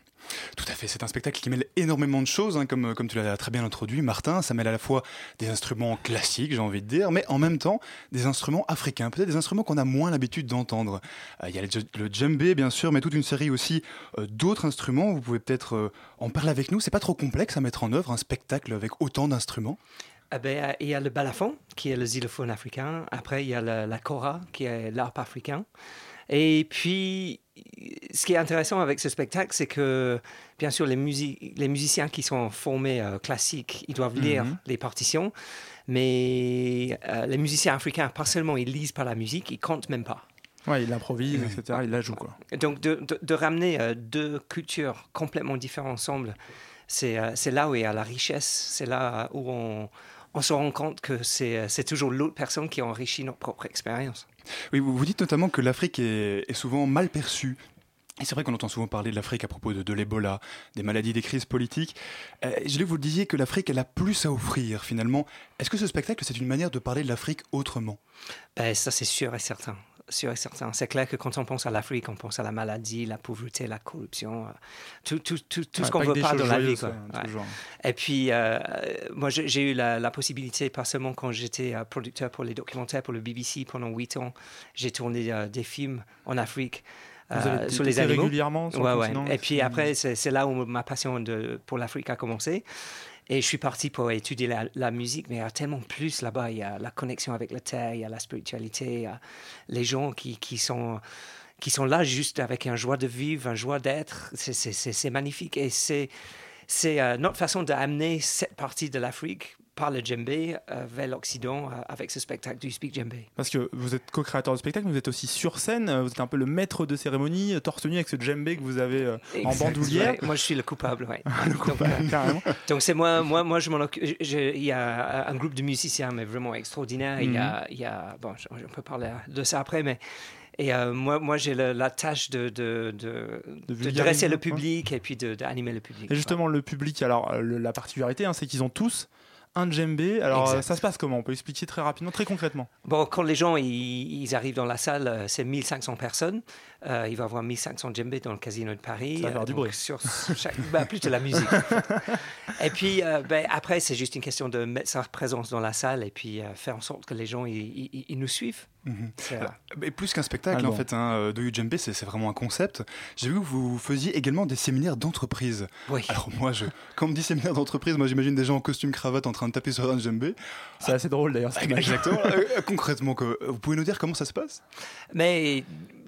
Tout à fait, c'est un spectacle qui mêle énormément de choses, hein, comme, tu l'as très bien introduit, Martin. Ça mêle à la fois des instruments classiques, j'ai envie de dire, mais en même temps des instruments africains, peut-être des instruments qu'on a moins l'habitude d'entendre. Euh, Il y a le, le bien sûr, mais toute une série aussi euh, d'autres instruments. Vous pouvez peut-être euh, en parler avec nous. C'est pas trop complexe à mettre en œuvre un spectacle avec autant d'instruments. Ah ben, il y a le balafon, qui est le xylophone africain. Après, il y a le- la kora, qui est l'harpe africain. Et puis, ce qui est intéressant avec ce spectacle, c'est que, bien sûr, les, musi- les musiciens qui sont formés euh, classiques, ils doivent lire Mhm. les partitions. Mais euh, les musiciens africains, pas seulement ils lisent pas la musique, ils comptent même pas. Ouais, il improvise, etc. Il la joue, quoi. Donc, de, de- de ramener euh, deux cultures complètement différentes ensemble, c'est euh, là où il y a la richesse, c'est là où on, on se rend compte que c'est toujours l'autre personne qui enrichit notre propre expérience. Oui, vous, dites notamment que l'Afrique est, souvent mal perçue. C'est vrai qu'on entend souvent parler de l'Afrique à propos de, l'Ebola, des maladies, des crises politiques. Euh, lu que vous le disiez que l'Afrique, elle a plus à offrir finalement. Est-ce que ce spectacle, c'est une manière de parler de l'Afrique autrement? Ben, ça, c'est sûr et certain. Sûr et certain. C'est clair que quand on pense à l'Afrique, on pense à la maladie, la pauvreté, la corruption, euh, tout, tout, tout, tout Ouais, ce qu'on veut pas dans la vie. quoi. ouais, toujours. Et puis, euh, moi, j'ai eu la, la possibilité, pas seulement quand j'étais euh, producteur pour les documentaires pour le BBC pendant huit ans, j'ai tourné euh, des films en Afrique. Euh, sur les animaux. régulièrement sur Ouais, continent, Et puis après, c'est c'est là où ma passion de, pour l'Afrique a commencé. Et je suis parti pour étudier la, musique, mais il y a tellement plus là-bas. Il y a la connexion avec la terre, il y a la spiritualité, il y a les gens qui, qui sont qui sont là juste avec un joie de vivre, un joie d'être. C'est- magnifique. Et c'est c'est euh, notre façon d'amener cette partie de l'Afrique par le djembé euh, vers l'Occident euh, avec ce spectacle du Speak Djembé? Parce que vous êtes co-créateur de spectacle, mais vous êtes aussi sur scène, euh, vous êtes un peu le maître de cérémonie, torse nu avec ce djembé que vous avez euh, en bandoulière. ouais. Moi, je suis le coupable, ouais. Le coupable, donc, c'est moi, moi, moi, je m'en occupe. Il y a un groupe de musiciens, mais vraiment extraordinaire. Il y a, il y a, bon, je, je peux parler de ça après, mais et euh, moi, moi, j'ai la tâche de, de, de, de dresser le public et puis d'animer le public. Et justement, le public, alors le- la particularité, hein, c'est qu'ils ont tous un djembé. Alors Exact. euh, ça se passe comment? On peut expliquer très rapidement, très concrètement. Bon, quand les gens ils, ils arrivent dans la salle, euh, c'est 1500 personnes. Euh, il va avoir 1500 djembés dans le casino de Paris. Ça va faire Euh, du bruit. Sur chaque, bah, plus de la musique. et puis euh, ben, après, c'est juste une question de mettre sa présence dans la salle et puis euh, faire en sorte que les gens ils, nous suivent. Mais plus qu'un spectacle, Ah en bon. fait, hein, Doyu Djembe, c'est c'est vraiment un concept. J'ai vu que vous faisiez également des séminaires d'entreprise. Oui. Alors moi, je, quand on me dit séminaire d'entreprise, moi j'imagine des gens en costume cravate en train de taper sur un djembé. C'est assez drôle d'ailleurs. cette image. Exactement. Concrètement, quoi, vous pouvez nous dire comment ça se passe? Mais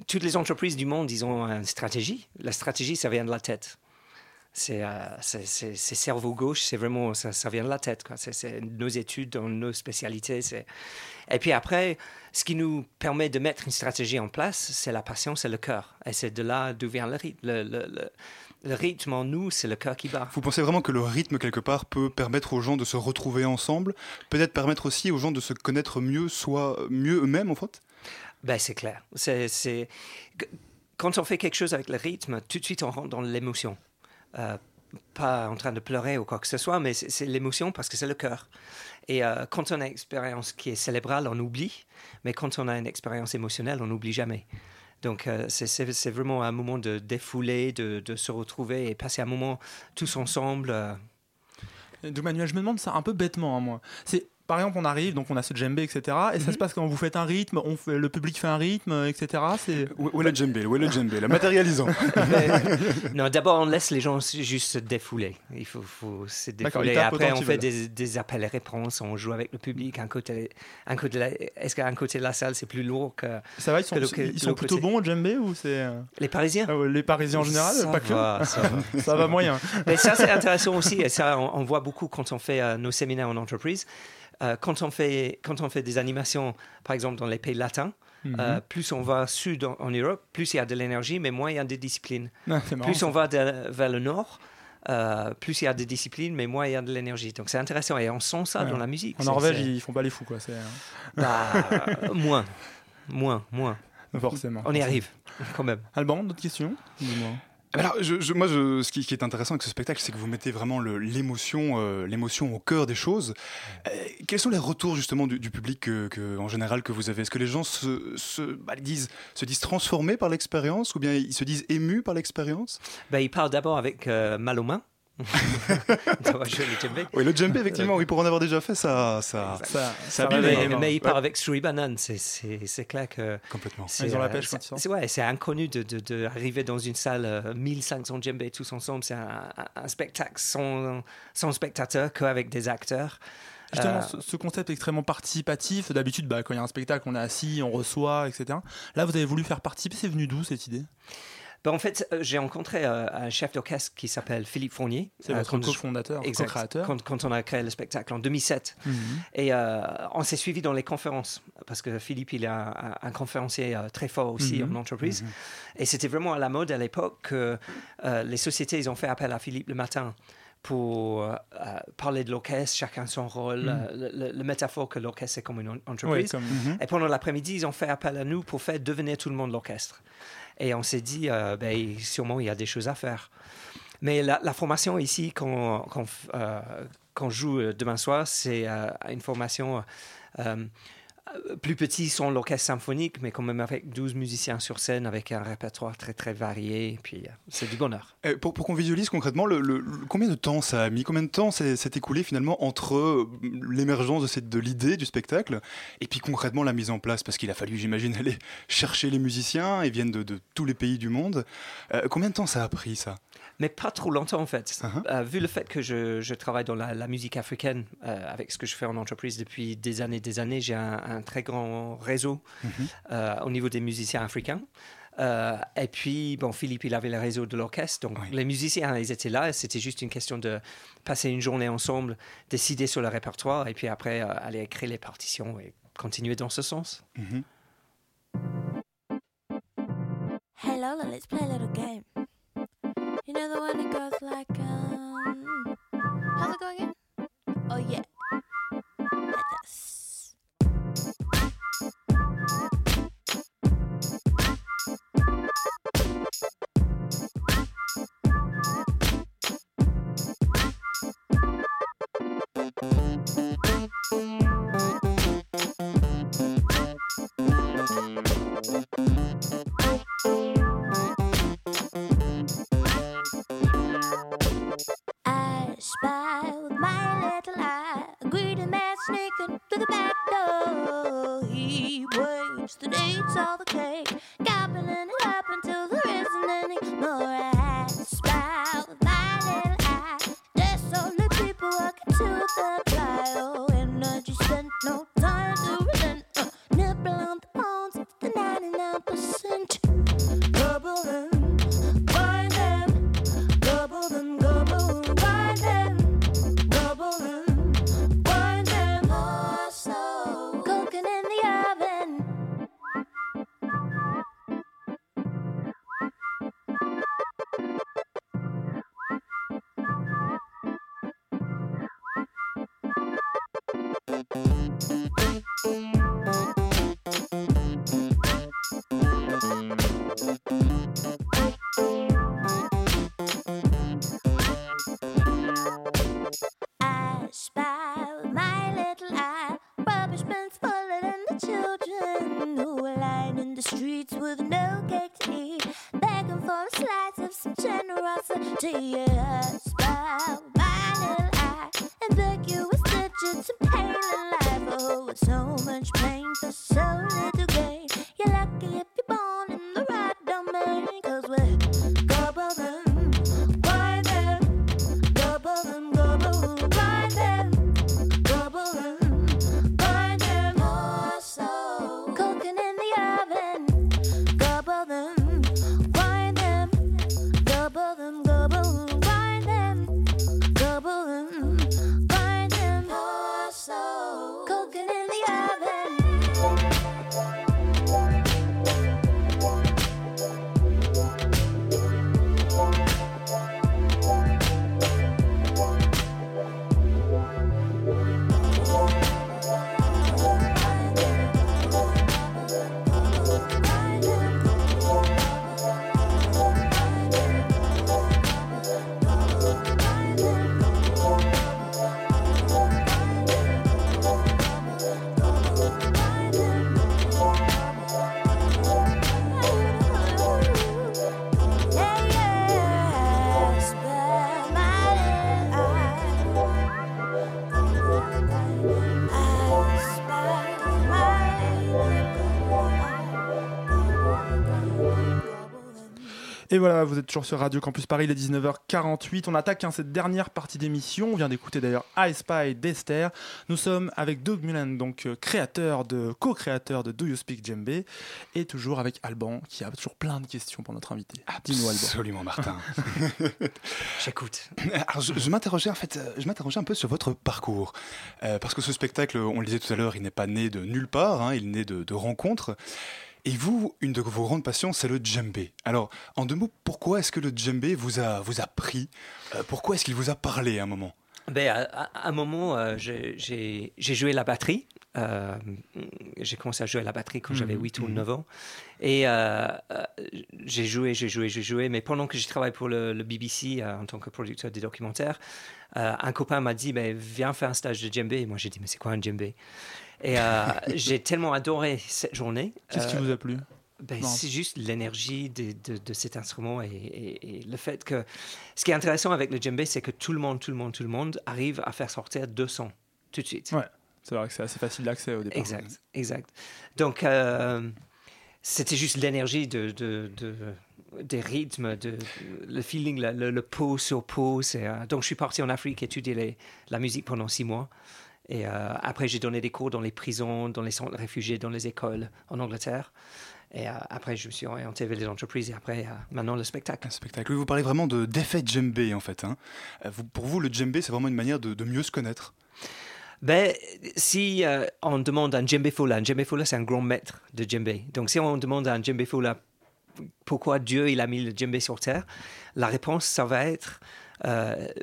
toutes les entreprises du monde, ils ont une stratégie. La stratégie, ça vient de la tête. C'est euh, cerveau gauche, c'est vraiment, ça, ça vient de la tête. C'est- nos études, nos spécialités. Et puis après, ce qui nous permet de mettre une stratégie en place, c'est la passion, c'est le cœur. Et c'est de là d'où vient le rythme. Le rythme en nous, c'est le cœur qui bat. Vous pensez vraiment que le rythme, quelque part, peut permettre aux gens de se retrouver ensemble? Peut-être permettre aussi aux gens de se connaître mieux, soit mieux eux-mêmes, en fait? Ben, c'est clair. C'est. Quand on fait quelque chose avec le rythme, tout de suite on rentre dans l'émotion. Euh, pas en train de pleurer ou quoi que ce soit, mais c'est, l'émotion parce que c'est le cœur. Et euh, quand on a une expérience qui est cérébrale, on oublie, mais quand on a une expérience émotionnelle, on n'oublie jamais. Donc euh, c'est, vraiment un moment de défouler, de, se retrouver et passer un moment tous ensemble. Donc Manuel, je me demande ça un peu bêtement, hein, moi. C'est par exemple, on arrive, donc on a ce djembé, etc. Et ça se passe quand vous faites un rythme, on fait, le public fait un rythme, etc. C'est Où où est le djembé? Où est le djembé? La matérialisant. non, d'abord, on laisse les gens juste se défouler. Il faut, faut se défouler. Après, on fait des, des appels et réponses. On joue avec le public. Un côté, un côté de la- Est-ce qu'un côté de la salle, c'est plus lourd que. ça va, ils sont, que ils plutôt bons au djembé ou c'est euh, Les Parisiens? Ah les Parisiens en général, Ça pas que. va, ça va. Ça va moyen. Mais ça, c'est intéressant aussi. Et ça, on, on voit beaucoup quand on fait euh, nos séminaires en entreprise. Euh, quand, on fait, quand on fait des animations, par exemple, dans les pays latins, Mhm. euh, plus on va sud en, en Europe, plus il y a de l'énergie, mais moins il y a des disciplines. Ah, marrant, plus on va de- vers le nord, euh, plus il y a des disciplines, mais moins il y a de l'énergie. Donc c'est intéressant. Et on sent ça Ouais. dans la musique. En Norvège, ils font pas les fous, quoi. Euh, Bah, moins. Moins, moins. forcément. On y arrive, quand même. Alban, d'autres questions? Dis-moi. Alors, je, je- moi, je- ce qui, qui est intéressant avec ce spectacle, c'est que vous mettez vraiment l'émotion, euh, l'émotion au cœur des choses. Euh, quels sont les retours justement du, du public que, que- en général que vous avez? Est-ce que les gens se, se, bah, disent, se disent transformés par l'expérience ou bien ils se disent émus par l'expérience? Ben, il parle d'abord avec euh, mal aux mains. Oui, le djembé, effectivement, oui, pour en avoir déjà fait, ça, ça, Ça- mais, mais il part Ouais. avec Sri Banan, c'est- clair que. Complètement. c'est, Ils ont la euh, pêche quand c'est- ils c'est- ouais, c'est inconnu d'arriver de, de, arriver dans une salle, euh, 1500 djembés tous ensemble. C'est un, spectacle sans, sans spectateur, qu'avec des acteurs. Justement, Euh, ce, ce concept extrêmement participatif, d'habitude, bah, quand il y a un spectacle, on est assis, on reçoit, etc. Là, vous avez voulu faire participer, c'est venu d'où cette idée? Ben, en fait, euh, j'ai rencontré euh, un chef d'orchestre qui s'appelle Philippe Fournier. C'est euh, votre cofondateur, co-créateur. Quand, quand on a créé le spectacle en 2007. Mhm. Et euh, on s'est suivi dans les conférences, parce que Philippe, il est un, un- un conférencier très fort aussi Mhm. en entreprise. Et c'était vraiment à la mode à l'époque que les sociétés, ils ont fait appel à Philippe le matin pour euh, parler de l'orchestre, chacun son rôle, Mhm. euh, le, métaphore que l'orchestre c'est comme une en- entreprise. comme- Mhm. Et pendant l'après-midi, ils ont fait appel à nous pour faire devenir tout le monde l'orchestre. Et on s'est dit, euh, ben, sûrement, il y a des choses à faire. Mais la, formation ici, qu'on euh, joue euh, demain soir, c'est une formation plus petite sans l'orchestre symphonique, mais quand même avec 12 musiciens sur scène, avec un répertoire très très varié. Puis, euh, c'est du bonheur. Pour, qu'on visualise concrètement, le, combien de temps ça a mis? Combien de temps s'est écoulé finalement entre euh, l'émergence de, de l'idée du spectacle et puis concrètement la mise en place? Parce qu'il a fallu, j'imagine, aller chercher les musiciens, ils viennent de, de tous les pays du monde. Euh, combien de temps ça a pris ça? Mais pas trop longtemps en fait. Euh, vu le fait que je, je travaille dans la, la musique africaine, euh, avec ce que je fais en entreprise depuis des années des années, j'ai un, un très grand réseau euh, au niveau des musiciens africains. Euh, et puis, bon, Philippe, il avait le réseau de l'orchestre. Donc, les musiciens, ils étaient là. C'était juste une question de passer une journée ensemble, décider sur le répertoire, et puis après, euh, aller écrire les partitions et continuer dans ce sens. Hey Lola, let's play a little game. You know the one that goes like, um. How's it going again? Oh, yeah. Et voilà, vous êtes toujours sur Radio Campus Paris, il est 19h48. On attaque hein, cette dernière partie d'émission. On vient d'écouter d'ailleurs I Spy d'Esther. Nous sommes avec Doug Mulan, donc euh, créateur de, co-créateur de Do You Speak Djembe, et toujours avec Alban, qui a toujours plein de questions pour notre invité. Dis-nous, Alban. Absolument, Martin. J'écoute. Alors, je, je m'interrogeais en fait, euh, je m'interrogeais un peu sur votre parcours, Euh, parce que ce spectacle, on le disait tout à l'heure, il n'est pas né de nulle part, hein, il naît de, de rencontres. Et vous, une de vos grandes passions, c'est le djembé. Alors, en deux mots, pourquoi est-ce que le djembé vous a, vous a pris? Euh, Pourquoi est-ce qu'il vous a parlé à un moment? Ben, à, à- à un moment, euh, j'ai- joué la batterie. Euh, j'ai commencé à jouer la batterie quand j'avais Mhm, 8 ou mhm. 9 ans. Et euh, j'ai joué, j'ai joué, j'ai joué. Mais pendant que j'ai travaillé pour le, le BBC en tant que producteur de documentaires, un copain m'a dit ben, Viens faire un stage de djembé. Et moi, j'ai dit Mais c'est quoi un djembé? Et euh, j'ai tellement adoré cette journée. Qu'est-ce qui Euh, vous a plu? ben, c'est juste l'énergie de, de- de cet instrument et, et- et le fait que... Ce qui est intéressant avec le djembé, c'est que tout le monde, tout le monde, tout le monde arrive à faire sortir deux sons tout de suite. Ouais, c'est vrai que c'est assez facile d'accès au départ. Exact, exact. Donc, euh, c'était juste l'énergie de, de- de- des rythmes, de, le feeling, le, le, le pot sur pot. euh, donc, je suis parti en Afrique étudier les- la musique pendant six mois. Et euh, après, j'ai donné des cours dans les prisons, dans les centres de réfugiés, dans les écoles en Angleterre. Et euh, après, je me suis orienté vers les entreprises et après, euh, maintenant, le spectacle. Un spectacle. Oui, vous parlez vraiment de d'effet djembé, en fait. hein. Vous- pour vous, le djembé, c'est vraiment une manière de, de mieux se connaître? Ben, si on demande à un djembé fola, un djembé fola c'est un grand maître de djembé. Donc si on demande à un djembé fola pourquoi Dieu il a mis le djembé sur terre, la réponse ça va être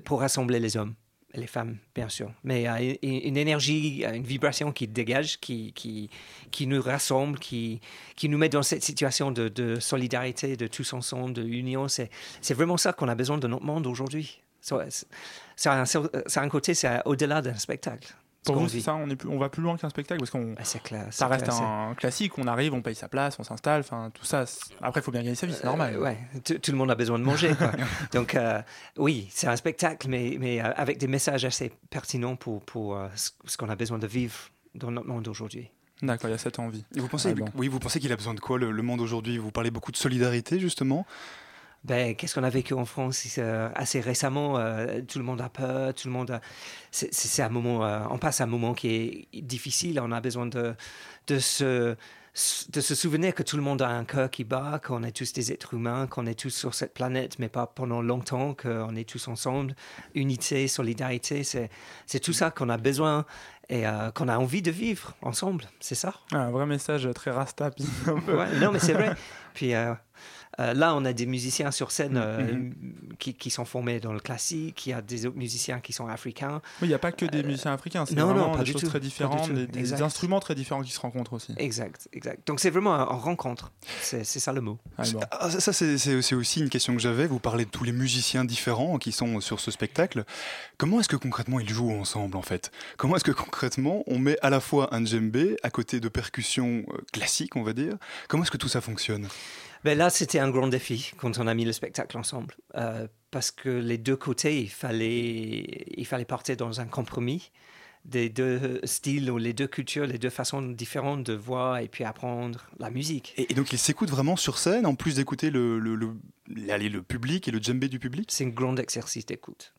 pour rassembler les hommes les femmes bien sûr. Mais euh, une, énergie, une vibration qui dégage, qui, qui, nous rassemble, qui, qui nous met dans cette situation de, solidarité, de tous ensemble, de union. C'est vraiment ça qu'on a besoin de notre monde aujourd'hui. C'est- un côté, c'est au-delà d'un spectacle. Pour vous, c'est ça, on, est plus- on va plus loin qu'un spectacle parce qu'on. c'est clair. Ça c'est reste un classique, on arrive, on paye sa place, on s'installe, enfin tout ça. c'est- Après, il faut bien gagner sa vie, c'est normal. Euh, ouais, tout, tout le monde a besoin de manger. quoi. Donc, euh, oui, c'est un spectacle, mais, mais euh, avec des messages assez pertinents pour, pour euh, ce, ce qu'on a besoin de vivre dans notre monde aujourd'hui. D'accord, il y a cette envie. Et vous pensez, Ah bon. oui, vous pensez qu'il a besoin de quoi le, le monde aujourd'hui? Vous parlez beaucoup de solidarité, justement. Ben, qu'est-ce qu'on a vécu en France euh, assez récemment euh, Tout le monde a peur, tout le monde. a- C'est un moment. euh, on passe un moment qui est difficile. On a besoin de de se de se souvenir que tout le monde a un cœur qui bat, qu'on est tous des êtres humains, qu'on est tous sur cette planète, mais pas pendant longtemps, qu'on est tous ensemble. Unité, solidarité, c'est tout ça qu'on a besoin et euh, qu'on a envie de vivre ensemble. C'est ça? Ah, un vrai message très rasta. puis un peu. Ouais, non, mais c'est vrai. Puis euh, euh, là, on a des musiciens sur scène euh, Mhm. qui, qui sont formés dans le classique. Il y a des autres musiciens qui sont africains. Oui, il n'y a pas que des musiciens africains, c'est non, non, vraiment pas des du choses tout, très différentes, des, instruments très différents qui se rencontrent aussi. Exact, exact. Donc c'est vraiment en rencontre. C'est c'est ça le mot. Ah, bon. Ah, ça, c'est aussi une question que j'avais. Vous parlez de tous les musiciens différents qui sont sur ce spectacle. Comment est-ce que concrètement ils jouent ensemble, en fait? Comment est-ce que concrètement on met à la fois un djembé à côté de percussions euh, classiques, on va dire? Comment est-ce que tout ça fonctionne? Ben là, c'était un grand défi quand on a mis le spectacle ensemble. Euh, parce que les deux côtés, il fallait, il fallait partir dans un compromis des deux styles ou les deux cultures, les deux façons différentes de voir et puis apprendre la musique. et, et donc ils s'écoutent vraiment sur scène, en plus d'écouter le, le, le, le public et le djembé du public? C'est un grand exercice d'écoute.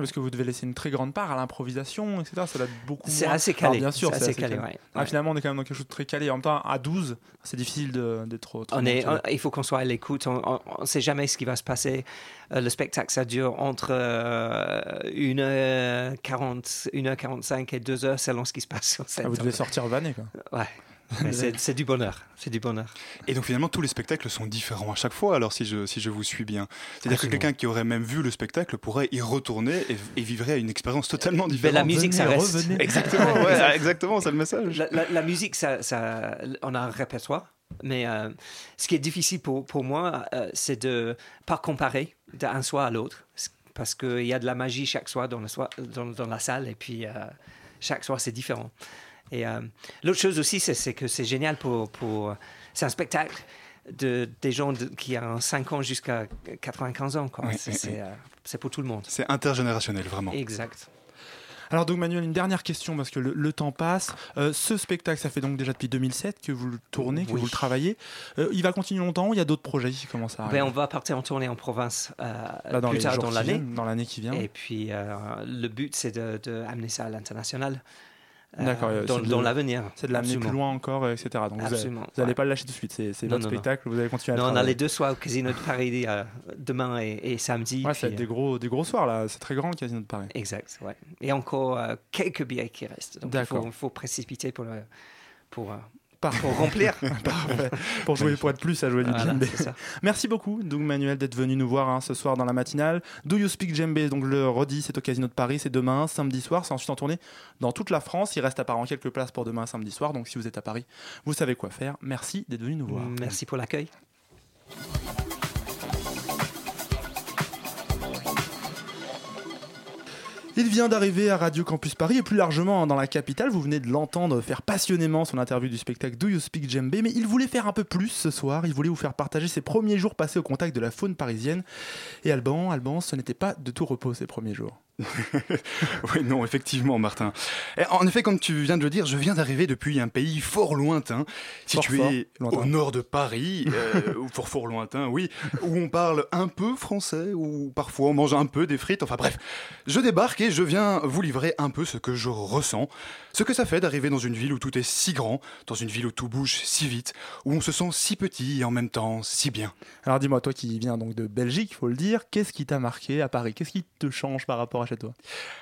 Parce que vous devez laisser une très grande part à l'improvisation, etc. Ça doit être beaucoup C'est assez calé, Alors, bien sûr, c'est assez calé, ouais, Ah, finalement, on est quand même dans quelque chose de très calé. En même temps, à 12, c'est difficile d'être trop. trop On est, on- il faut qu'on soit à l'écoute. On ne sait jamais ce qui va se passer. Euh, le spectacle, ça dure entre euh, 1h40, 1h45 et 2h selon ce qui se passe sur scène. Ah, vous devez sortir vanné, quoi. Ouais. Mais c'est du bonheur. C'est du bonheur. Et donc finalement, tous les spectacles sont différents à chaque fois, alors si je, si je vous suis bien. C'est-à-dire que quelqu'un qui aurait même vu le spectacle pourrait y retourner et, et vivrait une expérience totalement Mais différente. la musique, ça reste. revenez. Exactement, ouais, exactement, c'est le message. La, la- la musique, ça, ça- on a un répertoire. Mais euh, ce qui est difficile pour, pour moi, euh, c'est de pas comparer d'un soir à l'autre. Parce qu'il y a de la magie chaque soir dans, le soir, dans, dans la salle. Et puis, euh, chaque soir, c'est différent. Et euh, l'autre chose aussi, c'est que c'est génial pour. pour c'est un spectacle de, des gens de- qui ont 5 ans jusqu'à 95 ans. quoi. Oui, C'est oui, c'est, oui. euh, c'est pour tout le monde. C'est intergénérationnel, vraiment. Exact. Alors donc Manuel, une dernière question parce que le, le temps passe. Euh, ce spectacle, ça fait donc déjà depuis 2007 que vous le tournez, que Oui. vous le travaillez. Euh, il va continuer longtemps ou il y a d'autres projets qui commencent à arriver Ben, on va partir en tournée en province euh, Là, dans plus tard dans l'année. dans l'année qui vient. Et puis, le but, c'est de, de amener ça à l'international. Euh, euh, dans c'est l'avenir. C'est de l'amener plus loin encore, etc. Donc vous n'allez ouais. pas le lâcher tout de suite. C'est c'est votre spectacle, vous allez continuer à Non, on a les deux soirs au Casino de Paris euh, demain et, et samedi. Ouais, être des gros, des gros soirs là. C'est très grand le casino de Paris. Exact, ouais. Et encore quelques billets qui restent. Donc il faut, faut précipiter pour, le, pour, pour remplir. Pour jouer, pour être plus à jouer du Voilà, djembé. Merci beaucoup, Doug Manuel, d'être venu nous voir hein, ce soir dans la matinale. Do You Speak Djembé, donc je le redis, c'est au Casino de Paris, c'est demain, samedi soir. C'est ensuite en tournée dans toute la France. Il reste apparemment quelques places pour demain, samedi soir. Donc si vous êtes à Paris, vous savez quoi faire. Merci d'être venu nous voir. Merci pour l'accueil. Il vient d'arriver à Radio Campus Paris et plus largement dans la capitale. Vous venez de l'entendre faire passionnément son interview du spectacle Do You Speak Djembé, mais il voulait faire un peu plus ce soir. Il voulait vous faire partager ses premiers jours passés au contact de la faune parisienne. Et Alban, Alban, ce n'était pas de tout repos ces premiers jours. oui, non, effectivement, Martin. Et en effet, comme tu viens de le dire, je viens d'arriver depuis un pays fort lointain, situé fort lointain. au nord de Paris, euh, fort fort lointain, oui, où on parle un peu français, ou parfois on mange un peu des frites, enfin bref. Je débarque et je viens vous livrer un peu ce que je ressens, ce que ça fait d'arriver dans une ville où tout est si grand, dans une ville où tout bouge si vite, où on se sent si petit et en même temps si bien. Alors dis-moi, toi qui viens donc de Belgique, il faut le dire, qu'est-ce qui t'a marqué à Paris? Qu'est-ce qui te change par rapport à chez toi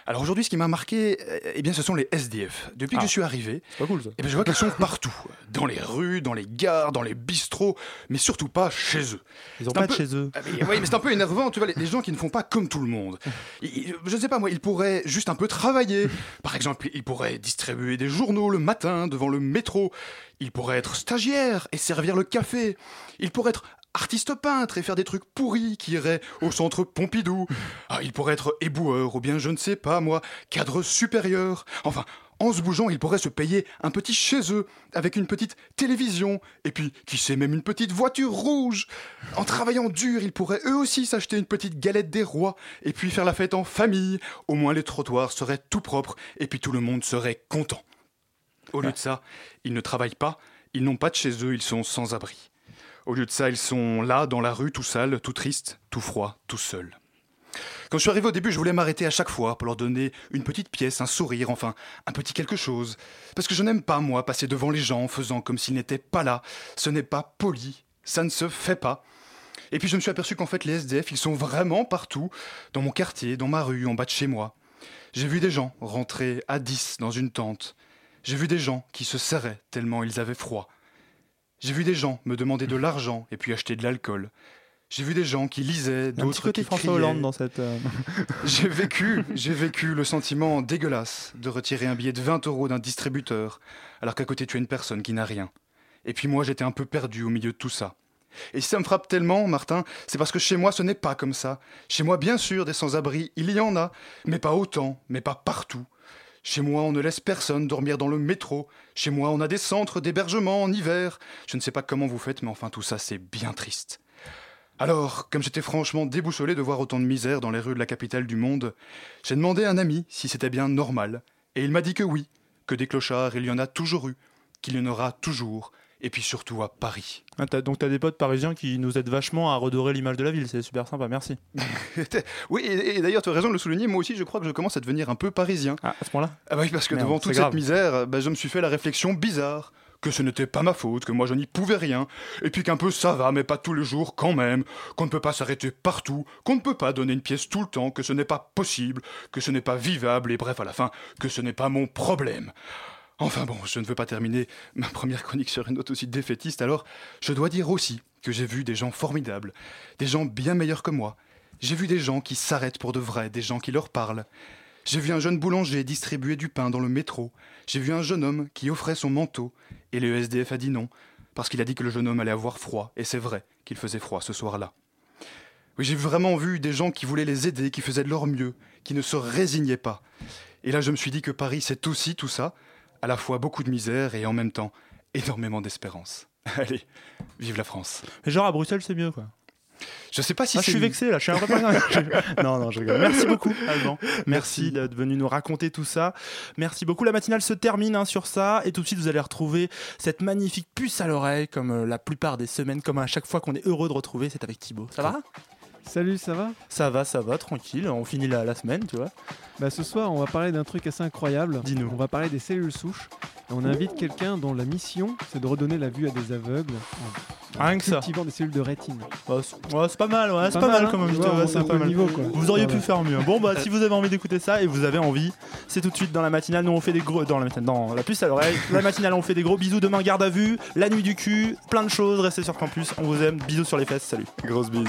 Alors aujourd'hui, ce qui m'a marqué, euh, eh bien, ce sont les SDF. Depuis que Ah. je suis arrivé, C'est pas cool ça. eh bien, je vois qu'ils sont partout, dans les rues, dans les gares, dans les bistrots, mais surtout pas chez eux. Ils ont C'est un pas de chez eux. Ah, mais, oui, mais c'est un peu énervant, tu vois, les, les gens qui ne font pas comme tout le monde. Ils- je ne sais pas, moi, ils pourraient juste un peu travailler. Par exemple, ils pourraient distribuer des journaux le matin devant le métro. Ils pourraient être stagiaires et servir le café. Ils pourraient être artistes peintres et faire des trucs pourris qui iraient au centre Pompidou. Ah, ils pourraient être éboueurs ou bien, je ne sais pas, moi, cadres supérieurs. Enfin, en se bougeant, ils pourraient se payer un petit chez eux, avec une petite télévision, et puis, qui sait, même une petite voiture rouge. En travaillant dur, ils pourraient eux aussi s'acheter une petite galette des rois, et puis faire la fête en famille. Au moins les trottoirs seraient tout propres, et puis tout le monde serait content. Au lieu de ça, ils ne travaillent pas, ils n'ont pas de chez eux, ils sont sans abri. Au lieu de ça, ils sont là, dans la rue, tout sales, tout tristes, tout froids, tout seuls. Quand je suis arrivé au début, je voulais m'arrêter à chaque fois pour leur donner une petite pièce, un sourire, enfin, un petit quelque chose. Parce que je n'aime pas, moi, passer devant les gens en faisant comme s'ils n'étaient pas là. Ce n'est pas poli, ça ne se fait pas. Et puis je me suis aperçu qu'en fait, les SDF, ils sont vraiment partout, dans mon quartier, dans ma rue, en bas de chez moi. J'ai vu des gens rentrer à 10 dans une tente. J'ai vu des gens qui se serraient tellement ils avaient froid. J'ai vu des gens me demander de l'argent et puis acheter de l'alcool. J'ai vu des gens qui lisaient, d'autres côté qui François criaient. Hollande dans cette. euh, J'ai vécu, j'ai vécu le sentiment dégueulasse de retirer un billet de 20 euros d'un distributeur, alors qu'à côté tu as une personne qui n'a rien. Et puis moi j'étais un peu perdu au milieu de tout ça. Et si ça me frappe tellement, Martin, c'est parce que chez moi ce n'est pas comme ça. Chez moi, bien sûr, des sans-abri, il y en a, mais pas autant, mais pas partout. Chez moi, on ne laisse personne dormir dans le métro. Chez moi, on a des centres d'hébergement en hiver. Je ne sais pas comment vous faites, mais enfin tout ça, c'est bien triste. Alors, comme j'étais franchement déboussolé de voir autant de misère dans les rues de la capitale du monde, j'ai demandé à un ami si c'était bien normal, et il m'a dit que oui, que des clochards il y en a toujours eu, qu'il y en aura toujours, et puis surtout à Paris. Ah, donc t'as des potes parisiens qui nous aident vachement à redorer l'image de la ville, c'est super sympa, merci. oui, et, et d'ailleurs, tu as raison de le souligner, moi aussi je crois que je commence à devenir un peu parisien. Ah, à ce point-là Ah bah oui, parce que Merde, devant toute grave. cette misère, bah, je me suis fait la réflexion bizarre que ce n'était pas ma faute, que moi je n'y pouvais rien, et puis qu'un peu ça va, mais pas tous les jours quand même, qu'on ne peut pas s'arrêter partout, qu'on ne peut pas donner une pièce tout le temps, que ce n'est pas possible, que ce n'est pas vivable, et bref, à la fin, que ce n'est pas mon problème. Enfin bon, je ne veux pas terminer ma première chronique sur une note aussi défaitiste, alors je dois dire aussi que j'ai vu des gens formidables, des gens bien meilleurs que moi. J'ai vu des gens qui s'arrêtent pour de vrai, des gens qui leur parlent. J'ai vu un jeune boulanger distribuer du pain dans le métro. J'ai vu un jeune homme qui offrait son manteau. Et le SDF a dit non, parce qu'il a dit que le jeune homme allait avoir froid. Et c'est vrai qu'il faisait froid ce soir-là. Oui, j'ai vraiment vu des gens qui voulaient les aider, qui faisaient de leur mieux, qui ne se résignaient pas. Et là, je me suis dit que Paris, c'est aussi tout ça, à la fois beaucoup de misère et en même temps énormément d'espérance. Allez, vive la France. Mais genre à Bruxelles, c'est mieux quoi. Je sais pas si Ah, je suis lui. vexé là, je suis un peu Non, non, je rigole. Merci beaucoup, Alban. Merci d'être venu nous raconter tout ça. Merci beaucoup. La matinale se termine hein, sur ça. Et tout de suite, vous allez retrouver cette magnifique puce à l'oreille, comme euh, la plupart des semaines, comme à chaque fois qu'on est heureux de retrouver. C'est avec Thibaut. Ça va? Salut, ça va? Ça va, ça va, tranquille. On finit la, la semaine, tu vois. Bah ce soir, on va parler d'un truc assez incroyable. Dis-nous. On va parler des cellules souches. Et on invite quelqu'un dont la mission, c'est de redonner la vue à des aveugles en, en Rien que ça. des cellules de rétine. Ouais, c'est ouais, c'est pas mal, ouais, c'est Pas pas, mal, mal hein, quand même. ouais, c'est un pas mal. niveau, quoi. Vous auriez Ouais, pu ouais. faire mieux. Bon, bah, si vous avez envie d'écouter ça et vous avez envie, c'est tout de suite dans la matinale. Nous, on fait des gros. Dans la matinale, dans la puce à l'oreille. La matinale, on fait des gros bisous. Demain, garde à vue. La nuit du cul. Plein de choses. Restez sur campus. On vous aime. Bisous sur les fesses. Salut. Grosse bise.